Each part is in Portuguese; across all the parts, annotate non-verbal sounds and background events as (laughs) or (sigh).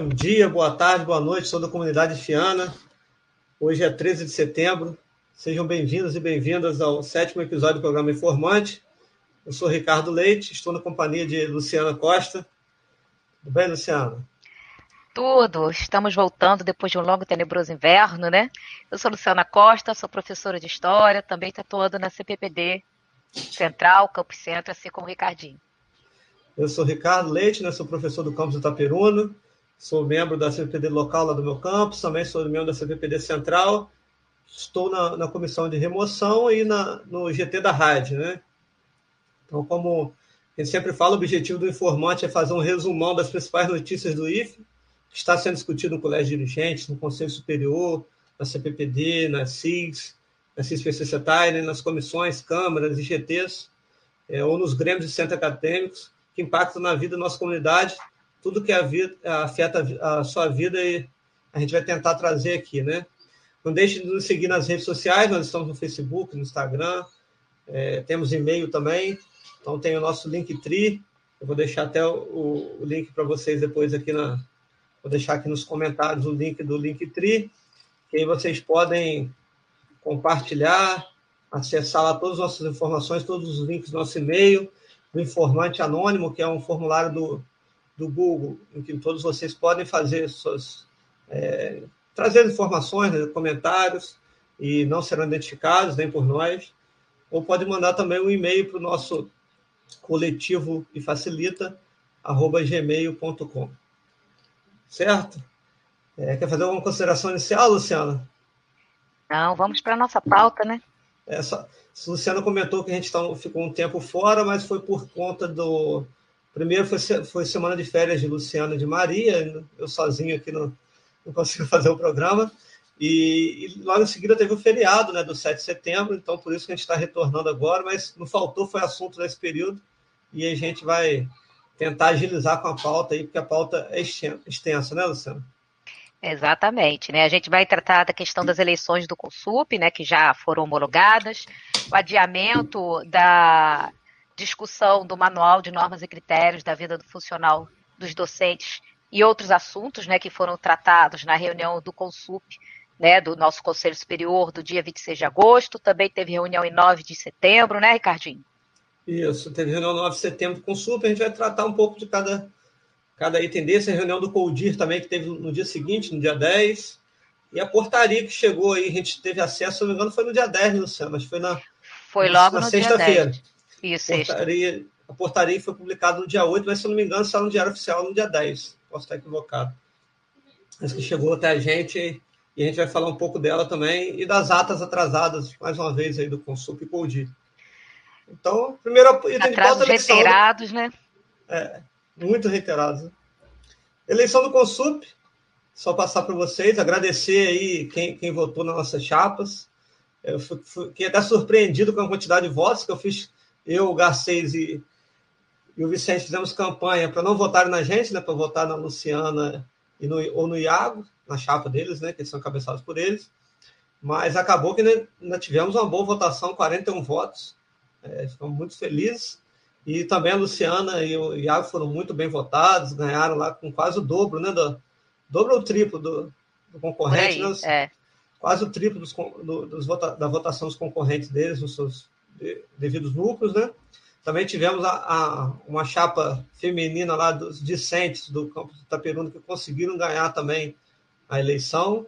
Bom dia, boa tarde, boa noite, toda a comunidade fiana. Hoje é 13 de setembro. Sejam bem-vindos e bem-vindas ao sétimo episódio do programa Informante. Eu sou Ricardo Leite, estou na companhia de Luciana Costa. Tudo bem, Luciana? Tudo. Estamos voltando depois de um longo e tenebroso inverno, né? Eu sou Luciana Costa, sou professora de História, também atuando na CPPD Central, Campo Centro, assim como o Ricardinho. Eu sou Ricardo Leite, né? sou professor do campus do Itaperuna, sou membro da CPPD local lá do meu campus, também sou membro da CPPD Central, estou na, na comissão de remoção e na, no GT da rádio, né? Então, como a gente sempre fala, o objetivo do informante é fazer um resumão das principais notícias do IFE, que está sendo discutido no Colégio de Dirigentes, no Conselho Superior, na CPPD, na CIGS, na CISPCCTAI, né? nas comissões, câmaras e GTs, é, ou nos grêmios de centros acadêmicos, que impactam na vida da nossa comunidade, tudo que afeta a sua vida e a gente vai tentar trazer aqui, né? Não deixe de nos seguir nas redes sociais, nós estamos no Facebook, no Instagram, é, temos e-mail também, então tem o nosso Linktree, eu vou deixar até o, o link para vocês depois aqui na... Vou deixar aqui nos comentários o link do Linktree, que aí vocês podem compartilhar, acessar lá todas as nossas informações, todos os links do nosso e-mail, do informante anônimo, que é um formulário do, do Google, em que todos vocês podem fazer suas. É, trazer informações, né, comentários, e não serão identificados nem por nós. Ou pode mandar também um e-mail para o nosso coletivo e facilita, arroba gmail.com. Certo? É, quer fazer alguma consideração inicial, Luciana? Não, vamos para a nossa pauta, né? É, Luciano comentou que a gente tá, ficou um tempo fora, mas foi por conta do. Primeiro foi, foi semana de férias de Luciano de Maria, eu sozinho aqui não, não consigo (laughs) fazer o programa. E, e, logo em seguida teve o feriado né, do 7 de setembro, então por isso que a gente está retornando agora, mas não faltou, foi assunto nesse período, e a gente vai tentar agilizar com a pauta aí, porque a pauta é extensa, né, Luciano? Exatamente, né? A gente vai tratar da questão das eleições do Consup, né, que já foram homologadas, o adiamento da discussão do manual de normas e critérios da vida do funcional dos docentes e outros assuntos, né, que foram tratados na reunião do Consup, né, do nosso Conselho Superior do dia 26 de agosto, também teve reunião em 9 de setembro, né, Ricardinho? Isso, teve reunião em 9 de setembro com o a gente vai tratar um pouco de cada cada item desse, a reunião do Coldir também, que teve no dia seguinte, no dia 10, e a portaria que chegou aí, a gente teve acesso, se não me engano, foi no dia 10, Luciano, mas foi na, foi logo na sexta-feira. Isso, a portaria, a portaria foi publicada no dia 8, mas se eu não me engano, saiu no Diário Oficial no dia 10. Posso estar equivocado. Mas que chegou até a gente e a gente vai falar um pouco dela também e das atas atrasadas, mais uma vez, aí do Consup e Coldir. Então, primeiro item de pauta reiterados, né? É, muito reiterados. Eleição do Consup, só passar para vocês, agradecer aí quem, quem votou nas nossas chapas. Eu fiquei até surpreendido com a quantidade de votos que eu fiz. Eu, o Garcês e, e o Vicente fizemos campanha para não votarem na gente, né, para votar na Luciana e no, ou no Iago, na chapa deles, né, que são cabeçados por eles. Mas acabou que ainda tivemos uma boa votação, 41 votos. É, ficamos muito felizes. E também a Luciana e o Iago foram muito bem votados, ganharam lá com quase o dobro, né? Do, dobro ou triplo do, do concorrente, aí, né? É. Quase o triplo dos, do, dos vota, da votação dos concorrentes deles nos seus devidos núcleos, né? Também tivemos a, a, uma chapa feminina lá dos discentes do campo do Itaperuna que conseguiram ganhar também a eleição.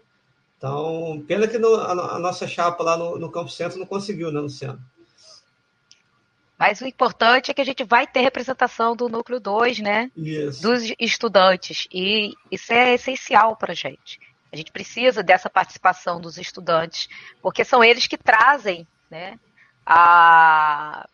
Então, pena que no, a, a, nossa chapa lá no, no Campo Centro não conseguiu, né, Luciano? Mas o importante é que a gente vai ter representação do núcleo 2, né? Isso. Dos estudantes. E isso é essencial para a gente. A gente precisa dessa participação dos estudantes, porque são eles que trazem né, a...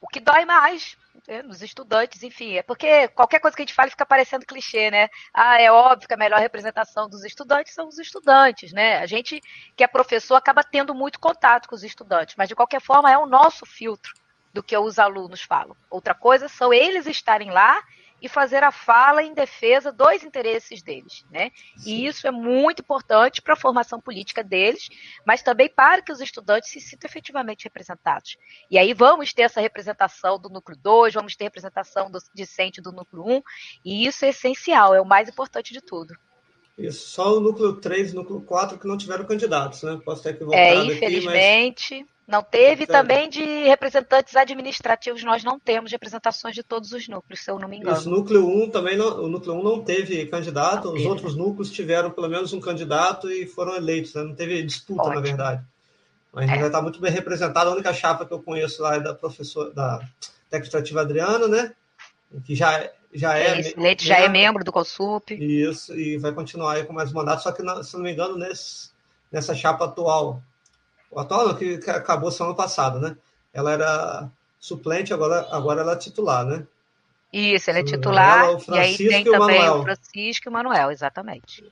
o que dói mais né, nos estudantes, enfim. É porque qualquer coisa que a gente fala fica parecendo clichê, né? Ah, é óbvio que a melhor representação dos estudantes são os estudantes, né? A gente que é professor acaba tendo muito contato com os estudantes, mas de qualquer forma é o nosso filtro do que os alunos falam. Outra coisa são eles estarem lá e fazer a fala em defesa dos interesses deles, né? E isso é muito importante para a formação política deles, mas também para que os estudantes se sintam efetivamente representados. E aí vamos ter essa representação do núcleo 2, vamos ter representação do discente do núcleo 1, um, e isso é essencial, é o mais importante de tudo. Isso, só o núcleo 3 e o núcleo 4 que não tiveram candidatos, né? Posso ter equivocado é, infelizmente, aqui, mas... Não teve também de representantes administrativos, nós não temos representações de todos os núcleos, se eu não me engano. Isso, núcleo 1 também não, o núcleo 1 não teve candidato, não os teve. outros núcleos tiveram pelo menos um candidato e foram eleitos, né? não teve disputa, Ótimo. na verdade. Mas é. está muito bem representado. A única chapa que eu conheço lá é da professora da Tecnistrativa Adriana, né? Que já, já é. Esse Leite já é membro do CONSUP. Isso, e vai continuar aí com mais mandato, só que, se não me engano, nesse, nessa chapa atual o atual que acabou semana passada, né? Ela era suplente, agora, agora ela é titular, né? Isso, ela é titular. Ela, e aí tem também o Francisco e o Manuel, exatamente.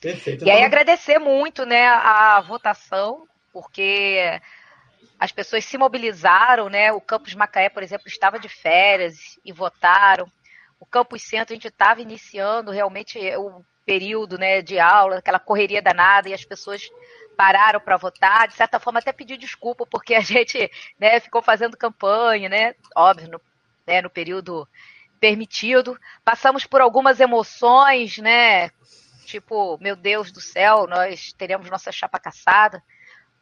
Perfeito. E aí agradecer muito né, a votação, porque as pessoas se mobilizaram, né? O Campus Macaé, por exemplo, estava de férias e votaram. O Campus Centro, a gente estava iniciando realmente o período né, de aula, aquela correria danada, e as pessoas pararam para votar, de certa forma até pediu desculpa, porque a gente né, ficou fazendo campanha, né? Óbvio, no, né, no período permitido. Passamos por algumas emoções, né? Tipo, meu Deus do céu, nós teremos nossa chapa caçada,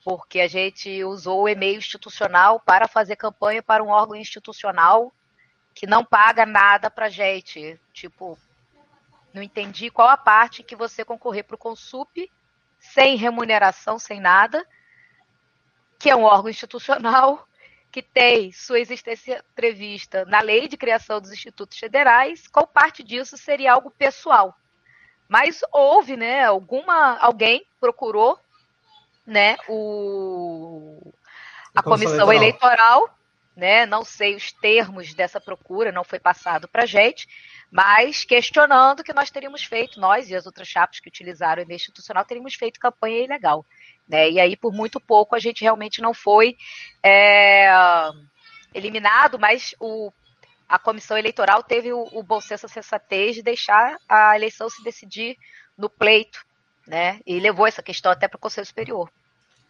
porque a gente usou o e-mail institucional para fazer campanha para um órgão institucional que não paga nada para gente. Tipo, não entendi qual a parte que você concorrer para o Consup sem remuneração, sem nada, que é um órgão institucional que tem sua existência prevista na lei de criação dos institutos federais, qual parte disso seria algo pessoal? Mas houve, né, alguma alguém procurou, né, o a comissão eleitoral, né, não sei os termos dessa procura, não foi passado para gente, mas questionando que nós teríamos feito, nós e as outras chapas que utilizaram o e-mail institucional, teríamos feito campanha ilegal. Né? E aí, por muito pouco, a gente realmente não foi é, eliminado, mas o, a comissão eleitoral teve o, o bom senso, a sensatez de deixar a eleição se decidir no pleito, né? E levou essa questão até para o Conselho Superior.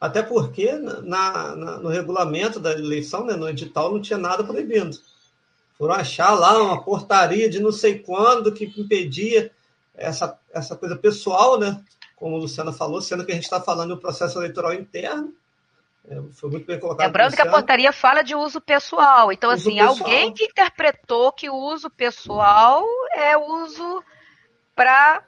Até porque na, na, no regulamento da eleição, né, no edital, não tinha nada proibindo foram achar lá uma portaria de não sei quando que impedia essa, essa coisa pessoal, né? Como o Luciano falou, sendo que a gente está falando do processo eleitoral interno. É, foi muito bem colocado. Lembrando que a portaria fala de uso pessoal. Então, uso assim, pessoal. alguém que interpretou que o uso pessoal é uso para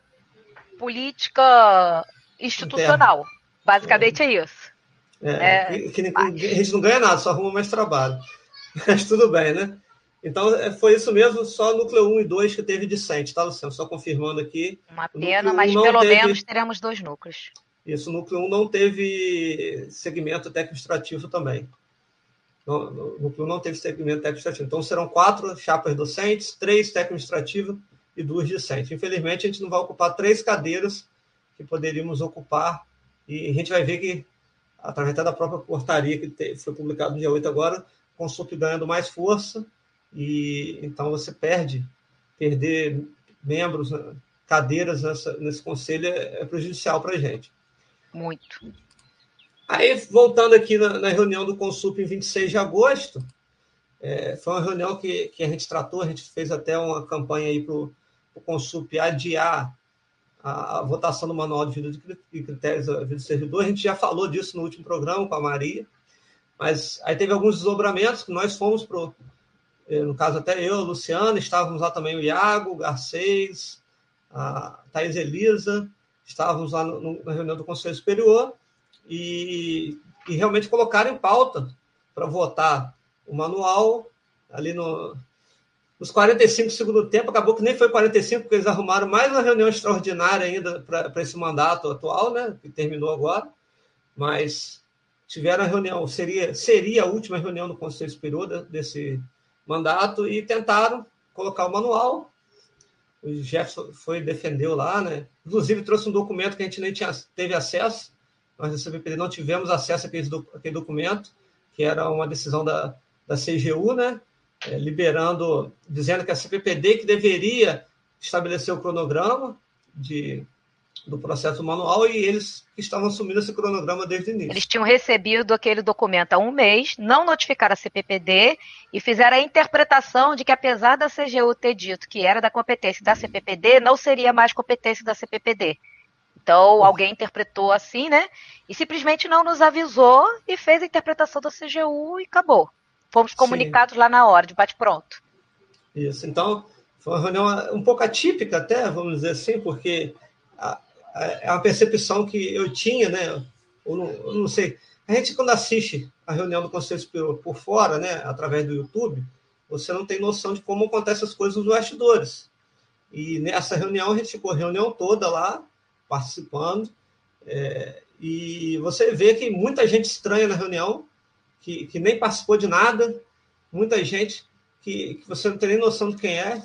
política institucional. Interno. Basicamente é, é isso. É, é, que, que, a gente não ganha nada, só arruma mais trabalho. (laughs) Mas tudo bem, né? Então, é, foi isso mesmo, só núcleo 1 e 2 que teve discente, tá, Luciano? Só confirmando aqui. Uma pena, mas pelo teve... menos teremos dois núcleos. Isso, o núcleo 1 não teve segmento técnico-administrativo também. O núcleo não teve segmento técnico-administrativo. Então, serão quatro chapas docentes, três técnico-administrativas e duas discentes. Infelizmente, a gente não vai ocupar três cadeiras que poderíamos ocupar, e a gente vai ver que, através da própria portaria que foi publicada no dia 8 agora, com o SUP ganhando mais força, e então você perde, perder membros, né, cadeiras nessa, nesse conselho é, é prejudicial para a gente. Muito. Aí, voltando aqui na, na, reunião do Consup em 26 de agosto, é, foi uma reunião que, que a gente tratou, a gente fez até uma campanha aí para o Consup adiar a, a, votação do Manual de Vida e Critérios da Vida do Servidor. A gente já falou disso no último programa com a Maria, mas aí teve alguns desdobramentos que nós fomos para no caso até eu, Luciano, estávamos lá também o Iago, o Garcês, a Thais Elisa, estávamos lá no, na reunião do Conselho Superior e, e realmente colocaram em pauta para votar o manual ali no, nos 45 segundos do tempo, acabou que nem foi 45, porque eles arrumaram mais uma reunião extraordinária ainda para esse mandato atual, né, que terminou agora, mas tiveram a reunião, seria, seria a última reunião do Conselho Superior desse, mandato e tentaram colocar o manual. O Jefferson foi defendeu lá, né? Inclusive trouxe um documento que a gente nem tinha, teve acesso. Nós da CBPD não tivemos acesso àquele, àquele documento, que era uma decisão da, da CGU, né? é, liberando, dizendo que a CPPD que deveria estabelecer o cronograma de, do processo manual e eles estavam assumindo esse cronograma desde o início. Eles tinham recebido aquele documento há um mês, não notificaram a CPPD e fizeram a interpretação de que, apesar da CGU ter dito que era da competência da CPPD, não seria mais competência da CPPD. Então, alguém interpretou assim, né? E simplesmente não nos avisou e fez a interpretação da CGU e acabou. Fomos comunicados Sim. lá na hora, de bate-pronto. Isso. Então, foi uma reunião um pouco atípica, até, vamos dizer assim, porque é uma percepção que eu tinha, né? Eu não, eu não, sei. A gente, quando assiste a reunião do Conselho Superior por fora, né, através do YouTube, você não tem noção de como acontecem as coisas nos bastidores. E nessa reunião, a gente ficou a reunião toda lá, participando. É, e você vê que muita gente estranha na reunião, que, que nem participou de nada, muita gente que, que você não tem nem noção de quem é,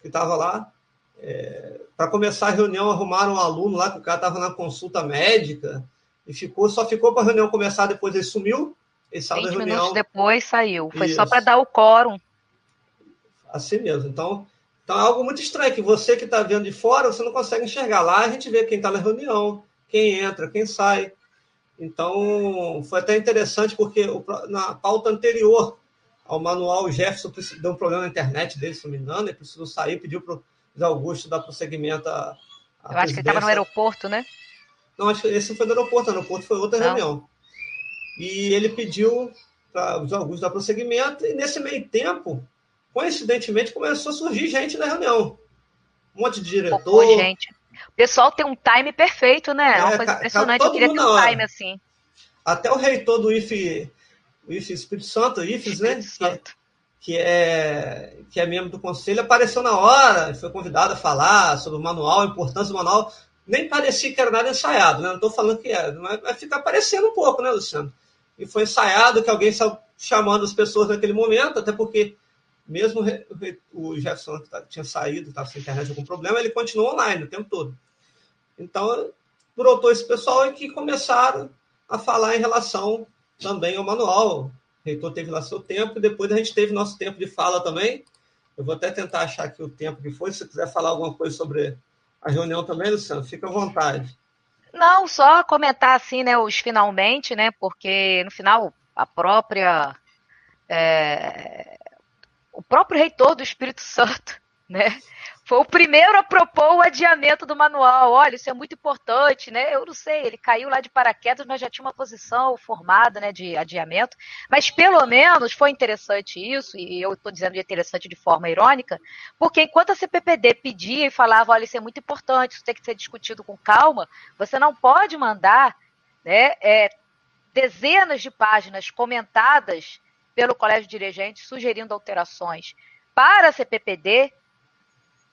que estava lá. É, Para começar a reunião, arrumaram um aluno lá, que o cara estava na consulta médica, e ficou, só ficou para a reunião começar, depois ele sumiu. Ele saiu 20 da reunião. minutos depois saiu. Foi Isso. só para dar o quórum. Assim mesmo. Então, então é algo muito estranho, que você que está vendo de fora, você não consegue enxergar. Lá a gente vê quem está na reunião, quem entra, quem sai. Então, foi até interessante, porque na pauta anterior ao manual, o Jefferson deu um problema na internet dele, se não me engano, ele precisou sair, pediu para o Augusto dar prosseguimento à. à Eu acho que ele estava no aeroporto, né? Não, acho que esse foi no aeroporto, no aeroporto foi outra não. reunião. E ele pediu para o Augusto dar prosseguimento, e nesse meio tempo, coincidentemente, começou a surgir gente na reunião. Um monte de diretor. Pô, gente. O pessoal tem um time perfeito, né? É, uma coisa impressionante. Eu queria ter um time assim. Até o reitor do IFE, o IFE Espírito Santo, IFES, né? Santo. Que, é, que é membro do conselho, apareceu na hora, foi convidado a falar sobre o manual, a importância do manual. Nem parecia que era nada ensaiado, né? Não estou falando que é, mas fica parecendo um pouco, né, Luciano? E foi ensaiado que alguém saiu chamando as pessoas naquele momento, até porque mesmo o Jefferson tá, tinha saído, estava sem internet algum problema, ele continuou online o tempo todo. Então, brotou esse pessoal e que começaram a falar em relação também ao manual. Reitor teve lá seu tempo e depois a gente teve nosso tempo de fala também. Eu vou até tentar achar aqui o tempo que foi. Se quiser falar alguma coisa sobre a reunião também, Luciano, fica à vontade. Não, só comentar assim, né, os finalmente, né, porque no final a própria é, o próprio reitor do Espírito Santo, (laughs) né? Foi o primeiro a propor o adiamento do manual. Olha, isso é muito importante, né? Eu não sei, ele caiu lá de paraquedas, mas já tinha uma posição formada, né, de adiamento. Mas pelo menos foi interessante isso, e eu estou dizendo interessante de forma irônica, porque enquanto a CPPD pedia e falava, olha, isso é muito importante, isso tem que ser discutido com calma, você não pode mandar, né, é, dezenas de páginas comentadas pelo Colégio de Dirigentes sugerindo alterações para a CPPD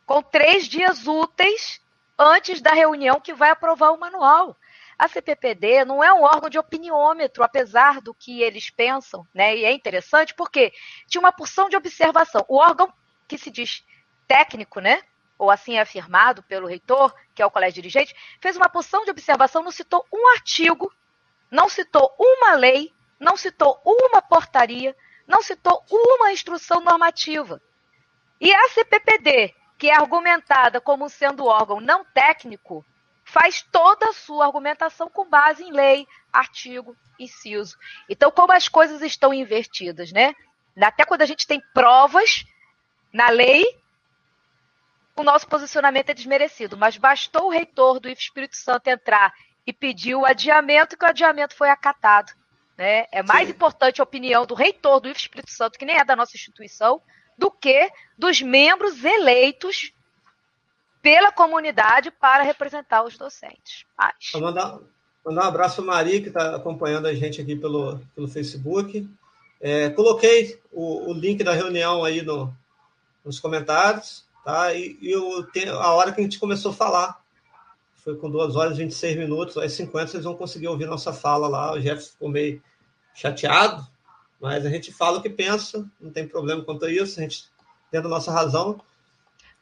com três dias úteis antes da reunião que vai aprovar o manual. A CPPD não é um órgão de opiniômetro, apesar do que eles pensam, né? E é interessante porque tinha uma porção de observação. O órgão que se diz técnico, né? Ou assim é afirmado pelo reitor, que é o colégio dirigente, fez uma porção de observação, não citou um artigo, não citou uma lei, não citou uma portaria, não citou uma instrução normativa. E a CPPD, que é argumentada como sendo órgão não técnico, faz toda a sua argumentação com base em lei, artigo, inciso. Então, como as coisas estão invertidas, né? Até quando a gente tem provas na lei, o nosso posicionamento é desmerecido. Mas bastou o reitor do Espírito Santo entrar e pedir o adiamento, que o adiamento foi acatado. Né? É mais Sim. importante a opinião do reitor do Espírito Santo, que nem é da nossa instituição, do que dos membros eleitos pela comunidade para representar os docentes. Vou mandar, mandar um abraço para Maria, que está acompanhando a gente aqui pelo, pelo Facebook. É, coloquei o, o, link da reunião aí no, nos comentários, tá? E, e eu, a hora que a gente começou a falar foi com 2 horas e 26 minutos, às 50 vocês vão conseguir ouvir nossa fala lá. O Jeff ficou meio chateado, mas a gente fala o que pensa, não tem problema quanto a isso, a gente tendo nossa razão.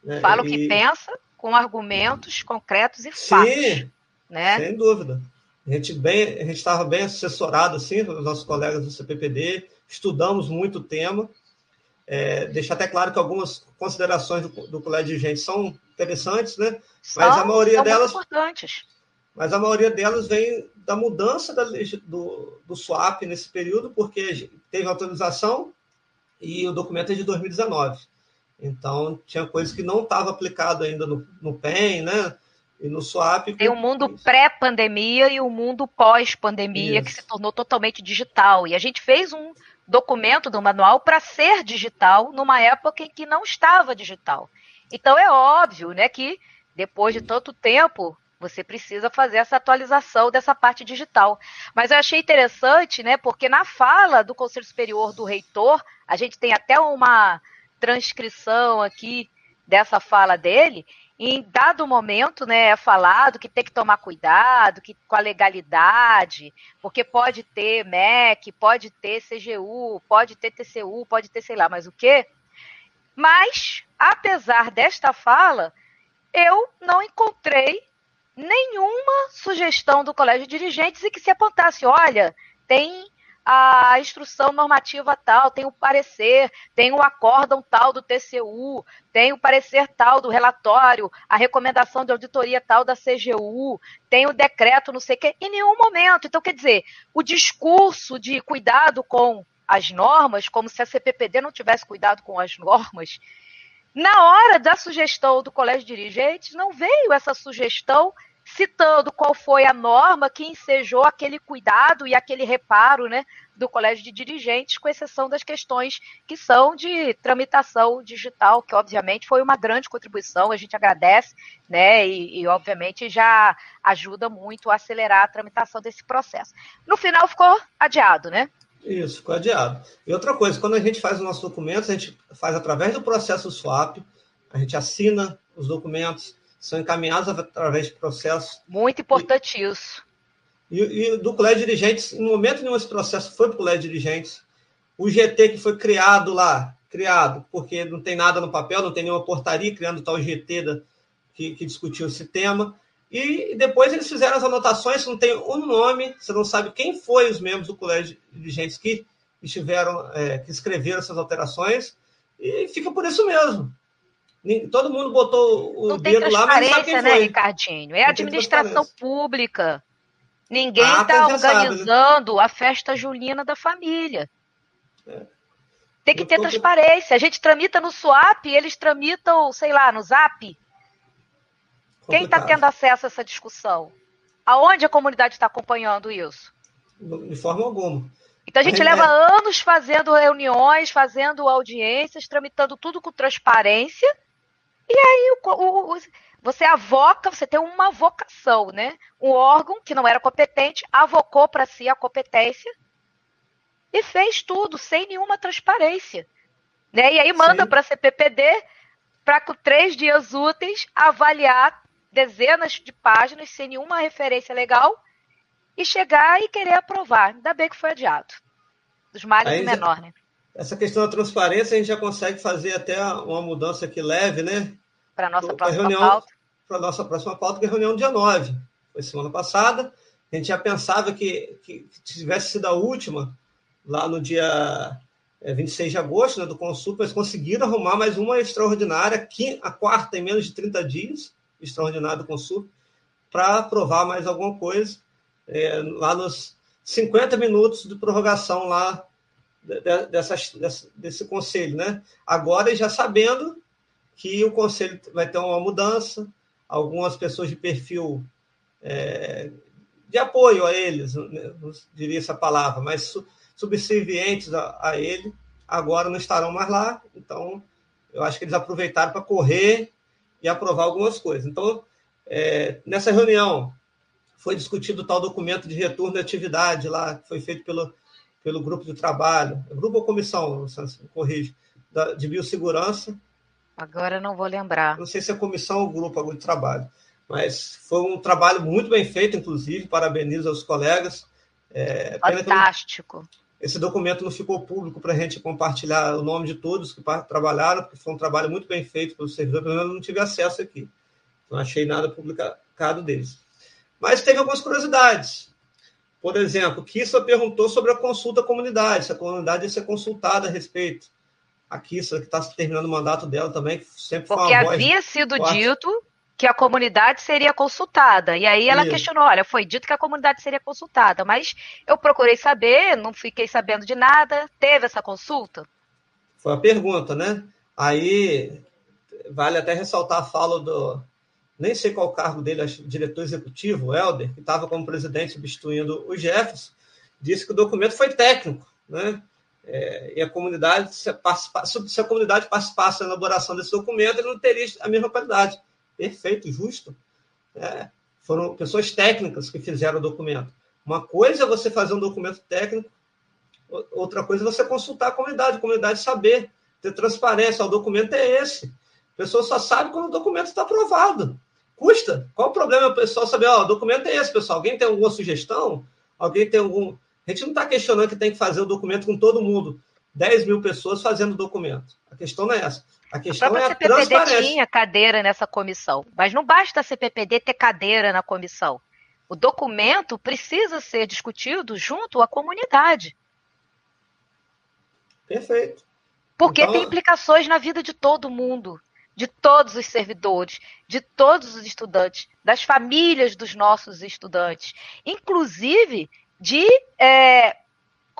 Né? Fala e... o que pensa, com argumentos concretos e fatos. Sim, né? sem dúvida. A gente bem, a gente estava bem assessorado assim, pelos nossos colegas do CPPD, estudamos muito o tema É, deixar até claro que algumas considerações do, do colégio de dirigentes são interessantes, né? Mas a maioria delas. importantes. Mas a maioria delas vem da mudança da, do, do SWAP nesse período, porque teve autorização e o documento é de 2019. Então, tinha coisas que não estava aplicado ainda no, no PEN, né? E no SWAP. Tem o um mundo pré-pandemia e o um mundo pós-pandemia, que se tornou totalmente digital. E a gente fez um documento do manual para ser digital numa época em que não estava digital. Então é óbvio, né, que depois de tanto tempo você precisa fazer essa atualização dessa parte digital. Mas eu achei interessante, né, porque na fala do Conselho Superior do Reitor, a gente tem até uma transcrição aqui dessa fala dele, em dado momento, né, é falado que tem que tomar cuidado que, com a legalidade, porque pode ter MEC, pode ter CGU, pode ter TCU, pode ter sei lá mais o quê. Mas, apesar desta fala, eu não encontrei nenhuma sugestão do colégio de dirigentes e que se apontasse, olha, tem a instrução normativa tal, tem o parecer, tem o acórdão tal do TCU, tem o parecer tal do relatório, a recomendação de auditoria tal da CGU, tem o decreto não sei o quê, em nenhum momento. Então, quer dizer, o discurso de cuidado com as normas, como se a CPPD não tivesse cuidado com as normas, na hora da sugestão do colégio de dirigentes, não veio essa sugestão citando qual foi a norma que ensejou aquele cuidado e aquele reparo né, do colégio de dirigentes, com exceção das questões que são de tramitação digital, que obviamente foi uma grande contribuição, a gente agradece, né, e, e obviamente já ajuda muito a acelerar a tramitação desse processo. No final ficou adiado, né? Isso, ficou adiado. E outra coisa, quando a gente faz os nossos documentos, a gente faz através do processo swap, a gente assina os documentos, são encaminhados através de processos. Muito importante e, isso. E, e, do colégio de dirigentes, em momento nenhum esse processo foi para o colégio de dirigentes. O GT que foi criado lá, criado, porque não tem nada no papel, não tem nenhuma portaria criando tal GT da, que, que discutiu esse tema. E depois eles fizeram as anotações, não tem um nome, você não sabe quem foi os membros do colégio de dirigentes que estiveram, é, que escreveram essas alterações, e fica por isso mesmo. Todo mundo botou o não dedo lá, mas não sabe quem né, foi. Ricardinho? É administração pública. Ninguém está ah, organizando sabe, né? a festa julina da família. É. Tem que Eu ter tô... transparência. A gente tramita no SWAP, eles tramitam, sei lá, no ZAP. Quem está tendo acesso a essa discussão? Aonde a comunidade está acompanhando isso? De forma alguma. Então a gente leva é... anos fazendo reuniões, fazendo audiências, tramitando tudo com transparência. E aí o, o, o, você avoca, você tem uma vocação, né? Um órgão que não era competente avocou para si a competência e fez tudo sem nenhuma transparência. Né? E aí manda para a CPPD para com três dias úteis avaliar dezenas de páginas sem nenhuma referência legal e chegar e querer aprovar. Ainda bem que foi adiado. Dos males o menor, né? Essa questão da transparência a gente já consegue fazer até uma mudança que leve, né? Para a nossa próxima reunião, pauta. Para a nossa próxima pauta, que é a reunião dia 9. Foi semana passada. A gente já pensava que, que, que tivesse sido a última, lá no dia 26 é, de agosto, né, do Consul, mas conseguiram arrumar mais uma extraordinária, a quarta em menos de 30 dias extraordinário do Consul para aprovar mais alguma coisa é, lá nos 50 minutos de prorrogação lá de, dessas, desse, desse conselho, né? Agora já sabendo que o conselho vai ter uma mudança, algumas pessoas de perfil é, de apoio a eles, né? não diria essa palavra, mas subservientes a, a ele, agora não estarão mais lá, então eu acho que eles aproveitaram para correr e aprovar algumas coisas. Então, é, nessa reunião, foi discutido o tal documento de retorno de atividade lá, que foi feito pelo, pelo grupo de trabalho, grupo ou comissão, corrige, de biossegurança. Agora não vou lembrar. Não sei se é comissão ou grupo de trabalho, mas foi um trabalho muito bem feito, inclusive, parabenizo aos colegas. É, Fantástico. Esse documento não ficou público para a gente compartilhar o nome de todos que trabalharam, porque foi um trabalho muito bem feito pelo servidor, pelo menos eu não tive acesso aqui. Não achei nada publicado deles. Mas teve algumas curiosidades. Por exemplo, Kissa perguntou sobre a consulta à comunidade, se a comunidade ia ser consultada a respeito. a Kissa, que está terminando o mandato dela também, que sempre Porque foi uma havia sido forte. dito que a comunidade seria consultada. E aí ela Isso. questionou: olha, foi dito que a comunidade seria consultada, mas eu procurei saber, não fiquei sabendo de nada. Teve essa consulta? Foi a pergunta, né? Aí vale até ressaltar a fala do. Nem sei qual o cargo dele, diretor executivo, o Helder, que estava como presidente substituindo o Jefferson, disse que o documento foi técnico, né? É, e a comunidade, se a comunidade participasse da elaboração desse documento, ele não teria a mesma qualidade perfeito, justo. É, foram pessoas técnicas que fizeram o documento. Uma coisa é você fazer um documento técnico, outra coisa é você consultar a comunidade, a comunidade saber, ter transparência. O documento é esse. A pessoa só sabe quando o documento está aprovado. Custa. Qual o problema o pessoal saber, ó, o documento é esse, pessoal? Alguém tem alguma sugestão? Alguém tem algum. A gente não está questionando que tem que fazer o documento com todo mundo. 10 mil pessoas fazendo documento. A questão não é essa. A questão a é a CPPD tinha cadeira nessa comissão, mas não basta a CPPD ter cadeira na comissão. O documento precisa ser discutido junto à comunidade. Perfeito. Porque então... tem implicações na vida de todo mundo, de todos os servidores, de todos os estudantes, das famílias dos nossos estudantes, inclusive de é,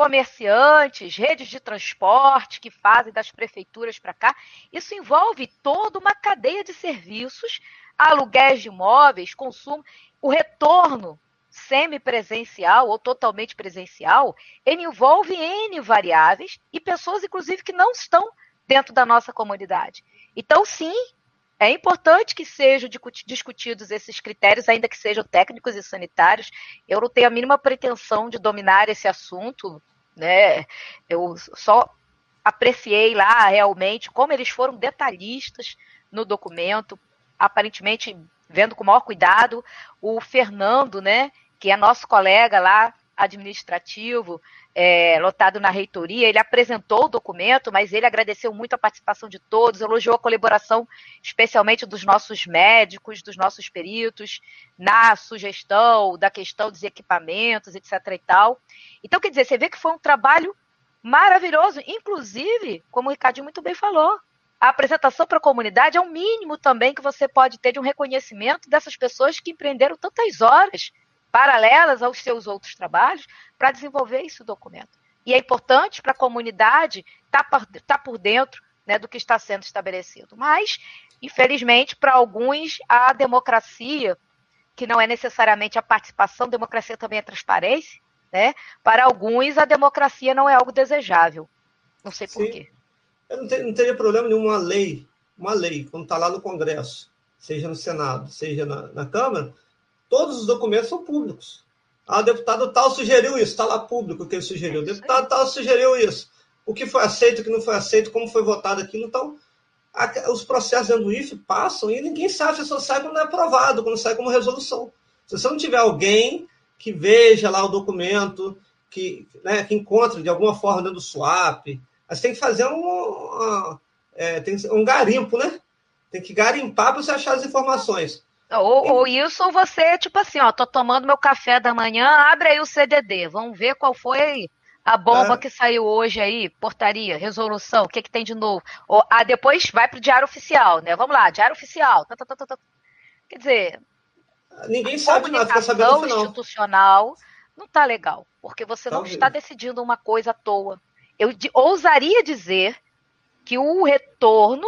comerciantes, redes de transporte que fazem das prefeituras para cá. Isso envolve toda uma cadeia de serviços, aluguéis de imóveis, consumo, o retorno semipresencial ou totalmente presencial, ele envolve N variáveis e pessoas, inclusive, que não estão dentro da nossa comunidade. Então, sim, é importante que sejam discutidos esses critérios, ainda que sejam técnicos e sanitários. Eu não tenho a mínima pretensão de dominar esse assunto, né? Eu só apreciei lá realmente como eles foram detalhistas no documento, aparentemente vendo com maior cuidado o Fernando, né, que é nosso colega lá administrativo, é, lotado na reitoria, ele apresentou o documento, mas ele agradeceu muito a participação de todos, elogiou a colaboração, especialmente dos nossos médicos, dos nossos peritos, na sugestão da questão dos equipamentos, etc. e tal. Então, quer dizer, você vê que foi um trabalho maravilhoso, inclusive, como o Ricardinho muito bem falou, a apresentação para a comunidade é o mínimo também que você pode ter de um reconhecimento dessas pessoas que empreenderam tantas horas paralelas aos seus outros trabalhos para desenvolver esse documento. E é importante para a comunidade estar tá, tá por dentro né, do que está sendo estabelecido. Mas, infelizmente, para alguns, a democracia, que não é necessariamente a participação, democracia também é transparência, né? Para alguns, a democracia não é algo desejável. Não sei por quê. Eu não, ter, não teria problema nenhum uma lei, uma lei, quando está lá no Congresso, seja no Senado, seja na, na Câmara, todos os documentos são públicos. Ah, o deputado tal sugeriu isso, está lá público o que ele sugeriu. O deputado tal sugeriu isso. O que foi aceito, o que não foi aceito, como foi votado aquilo. Então, os processos dentro do IFE passam e ninguém sabe se só sai quando é aprovado, quando sai como resolução. Se você não tiver alguém que veja lá o documento, que, né, que encontre de alguma forma dentro do swap, você tem que fazer um, uma, é, tem um garimpo, né? Tem que garimpar para você achar as informações. Ou, ou isso, ou você, tipo assim, ó, tô tomando meu café da manhã, abre aí o CDD, vamos ver qual foi a bomba é. que saiu hoje aí, portaria, resolução, o que que tem de novo. Ou, ah, depois vai pro diário oficial, né? Vamos lá, diário oficial. Tá, tá, tá, tá. tá. Quer dizer, ninguém sabe nada, fica sabendo no institucional não tá legal, porque você não está decidindo uma coisa à toa. Eu de, ousaria dizer que o retorno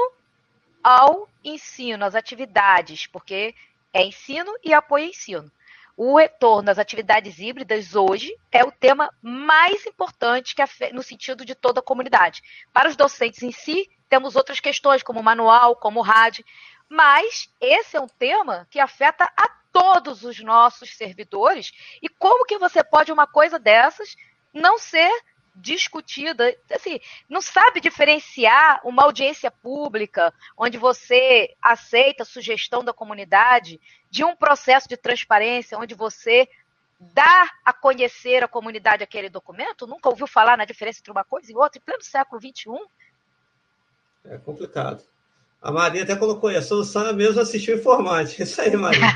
ao ensino, às atividades, porque é ensino e apoio ao ensino. O retorno às atividades híbridas hoje é o tema mais importante que no sentido de toda a comunidade. Para os docentes em si, temos outras questões, como manual, como rádio, mas esse é um tema que afeta a todos os nossos servidores. E como que você pode uma coisa dessas não ser discutida, assim, não sabe diferenciar uma audiência pública, onde você aceita a sugestão da comunidade, de um processo de transparência, onde você dá a conhecer à comunidade aquele documento? Nunca ouviu falar na diferença entre uma coisa e outra, em pleno século XXI? É complicado. A Maria até colocou aí, a solução é mesmo assistir o informante. (laughs) Isso aí, Maria.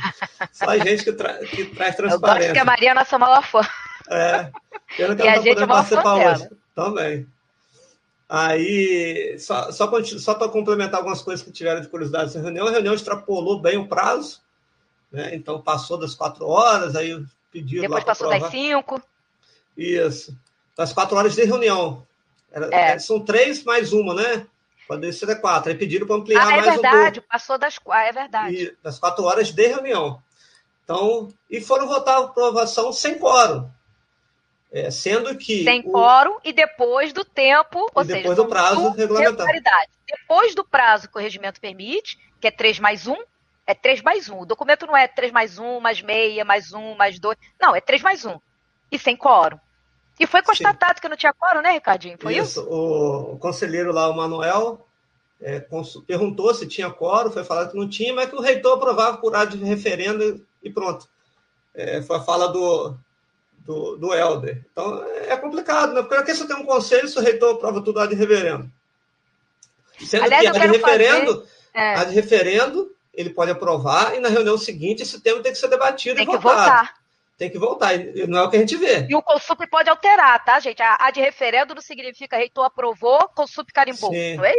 Só a gente que, tra que traz transparência. Eu gosto que a Maria é a nossa maior fã. É. Pena que e ela a tá gente é participar hoje. Também. Aí, só, só para só complementar algumas coisas que tiveram de curiosidade nessa reunião, a reunião extrapolou bem o prazo, né? então passou das quatro horas, aí pediram. Depois passou das cinco. Isso. Das quatro horas de reunião. Era, é. é são três mais uma, né? Pode ser quatro. Aí pediram para ampliar ah, é mais verdade, um passou das quatro, é verdade. E, das quatro horas de reunião. Então, e foram votar a aprovação sem quórum. É, sendo que. Sem o... quórum e depois do tempo, ou depois seja, do prazo regulamentar. Depois do prazo que o regimento permite, que é 3 mais 1, é 3 mais 1. O documento não é 3 mais 1, mais meia, mais 1, mais 2. Não, é 3 mais 1. E sem quórum. E foi constatado Sim. que não tinha quórum, né, Ricardinho? Foi isso? isso? O, conselheiro lá, o Manuel, é, perguntou se tinha quórum, foi falado que não tinha, mas que o reitor aprovava por ato de referendo e pronto. É, foi a fala do, do, do Helder. Então é complicado, né? Porque aqui você tem um conselho, se o reitor aprova tudo ad referendo. Sendo Aliás, que a de referendo, fazer... é. a de referendo, ele pode aprovar, e na reunião seguinte esse tema tem que ser debatido tem e votado. Voltar tem que voltar. Não é o que a gente vê. E o Consup pode alterar, tá, gente? A, a de referendo não significa reitor aprovou, Consup carimbou, Sim. não é?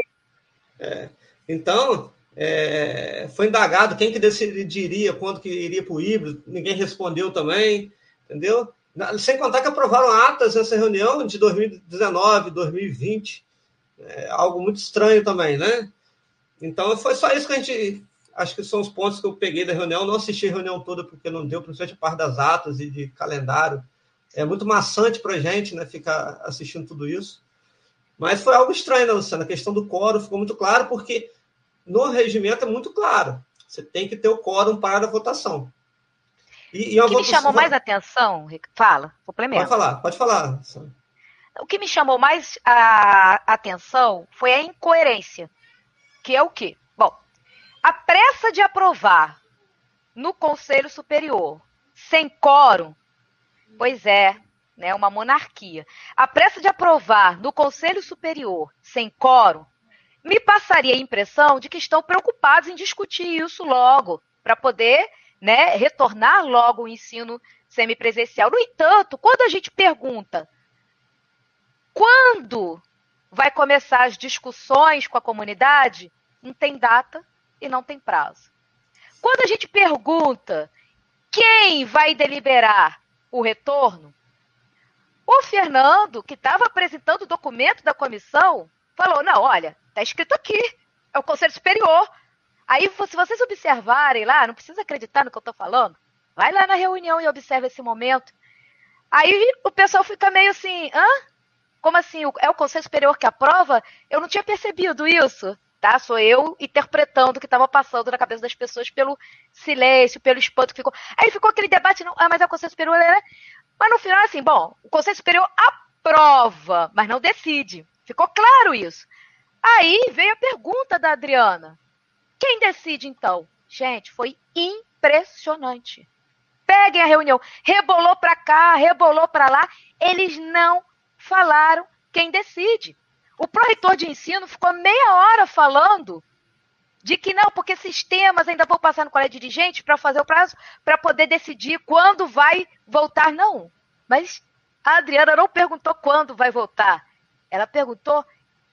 é. Então, é, foi indagado quem que decidiria quando que iria para o híbrido, ninguém respondeu também, entendeu? Sem contar que aprovaram atas nessa reunião de 2019, 2020, é algo muito estranho também, né? Então, foi só isso que a gente acho que são os pontos que eu peguei da reunião. Não assisti a reunião toda porque não deu, principalmente a parte das atas e de calendário. É muito maçante para a gente, né, ficar assistindo tudo isso. Mas foi algo estranho, né, Luciana? A questão do quórum ficou muito claro, porque no regimento é muito claro. Você tem que ter o quórum para a votação. E, e o que me chamou mais atenção, fala, complemento. Pode falar, pode falar. O que me chamou mais a atenção foi a incoerência, que é o quê? A pressa de aprovar no Conselho Superior, sem quórum, pois é, né, uma monarquia. A pressa de aprovar no Conselho Superior, sem quórum, me passaria a impressão de que estão preocupados em discutir isso logo, para poder né, retornar logo o ensino semipresencial. No entanto, quando a gente pergunta quando vai começar as discussões com a comunidade, não tem data, e não tem prazo. Quando a gente pergunta quem vai deliberar o retorno, o Fernando, que estava apresentando o documento da comissão, falou: não, olha, está escrito aqui, é o Conselho Superior. Aí, se vocês observarem lá, não precisa acreditar no que eu estou falando, vai lá na reunião e observa esse momento. Aí o pessoal fica meio assim, hã? Como assim? É o Conselho Superior que aprova? Eu não tinha percebido isso tá? Sou eu interpretando o que estava passando na cabeça das pessoas pelo silêncio, pelo espanto que ficou. Aí ficou aquele debate, não, ah, mas é o Conselho Superior, né? Mas no final, assim, bom, o Conselho Superior aprova, mas não decide. Ficou claro isso. Aí veio a pergunta da Adriana. Quem decide, então? Gente, foi impressionante. Peguem a reunião. Rebolou para cá, rebolou para lá. Eles não falaram quem decide. O pró-reitor de ensino ficou meia hora falando de que não, porque sistemas ainda vão passar no colégio de dirigente para fazer o prazo, para poder decidir quando vai voltar. Não, mas a Adriana não perguntou quando vai voltar. Ela perguntou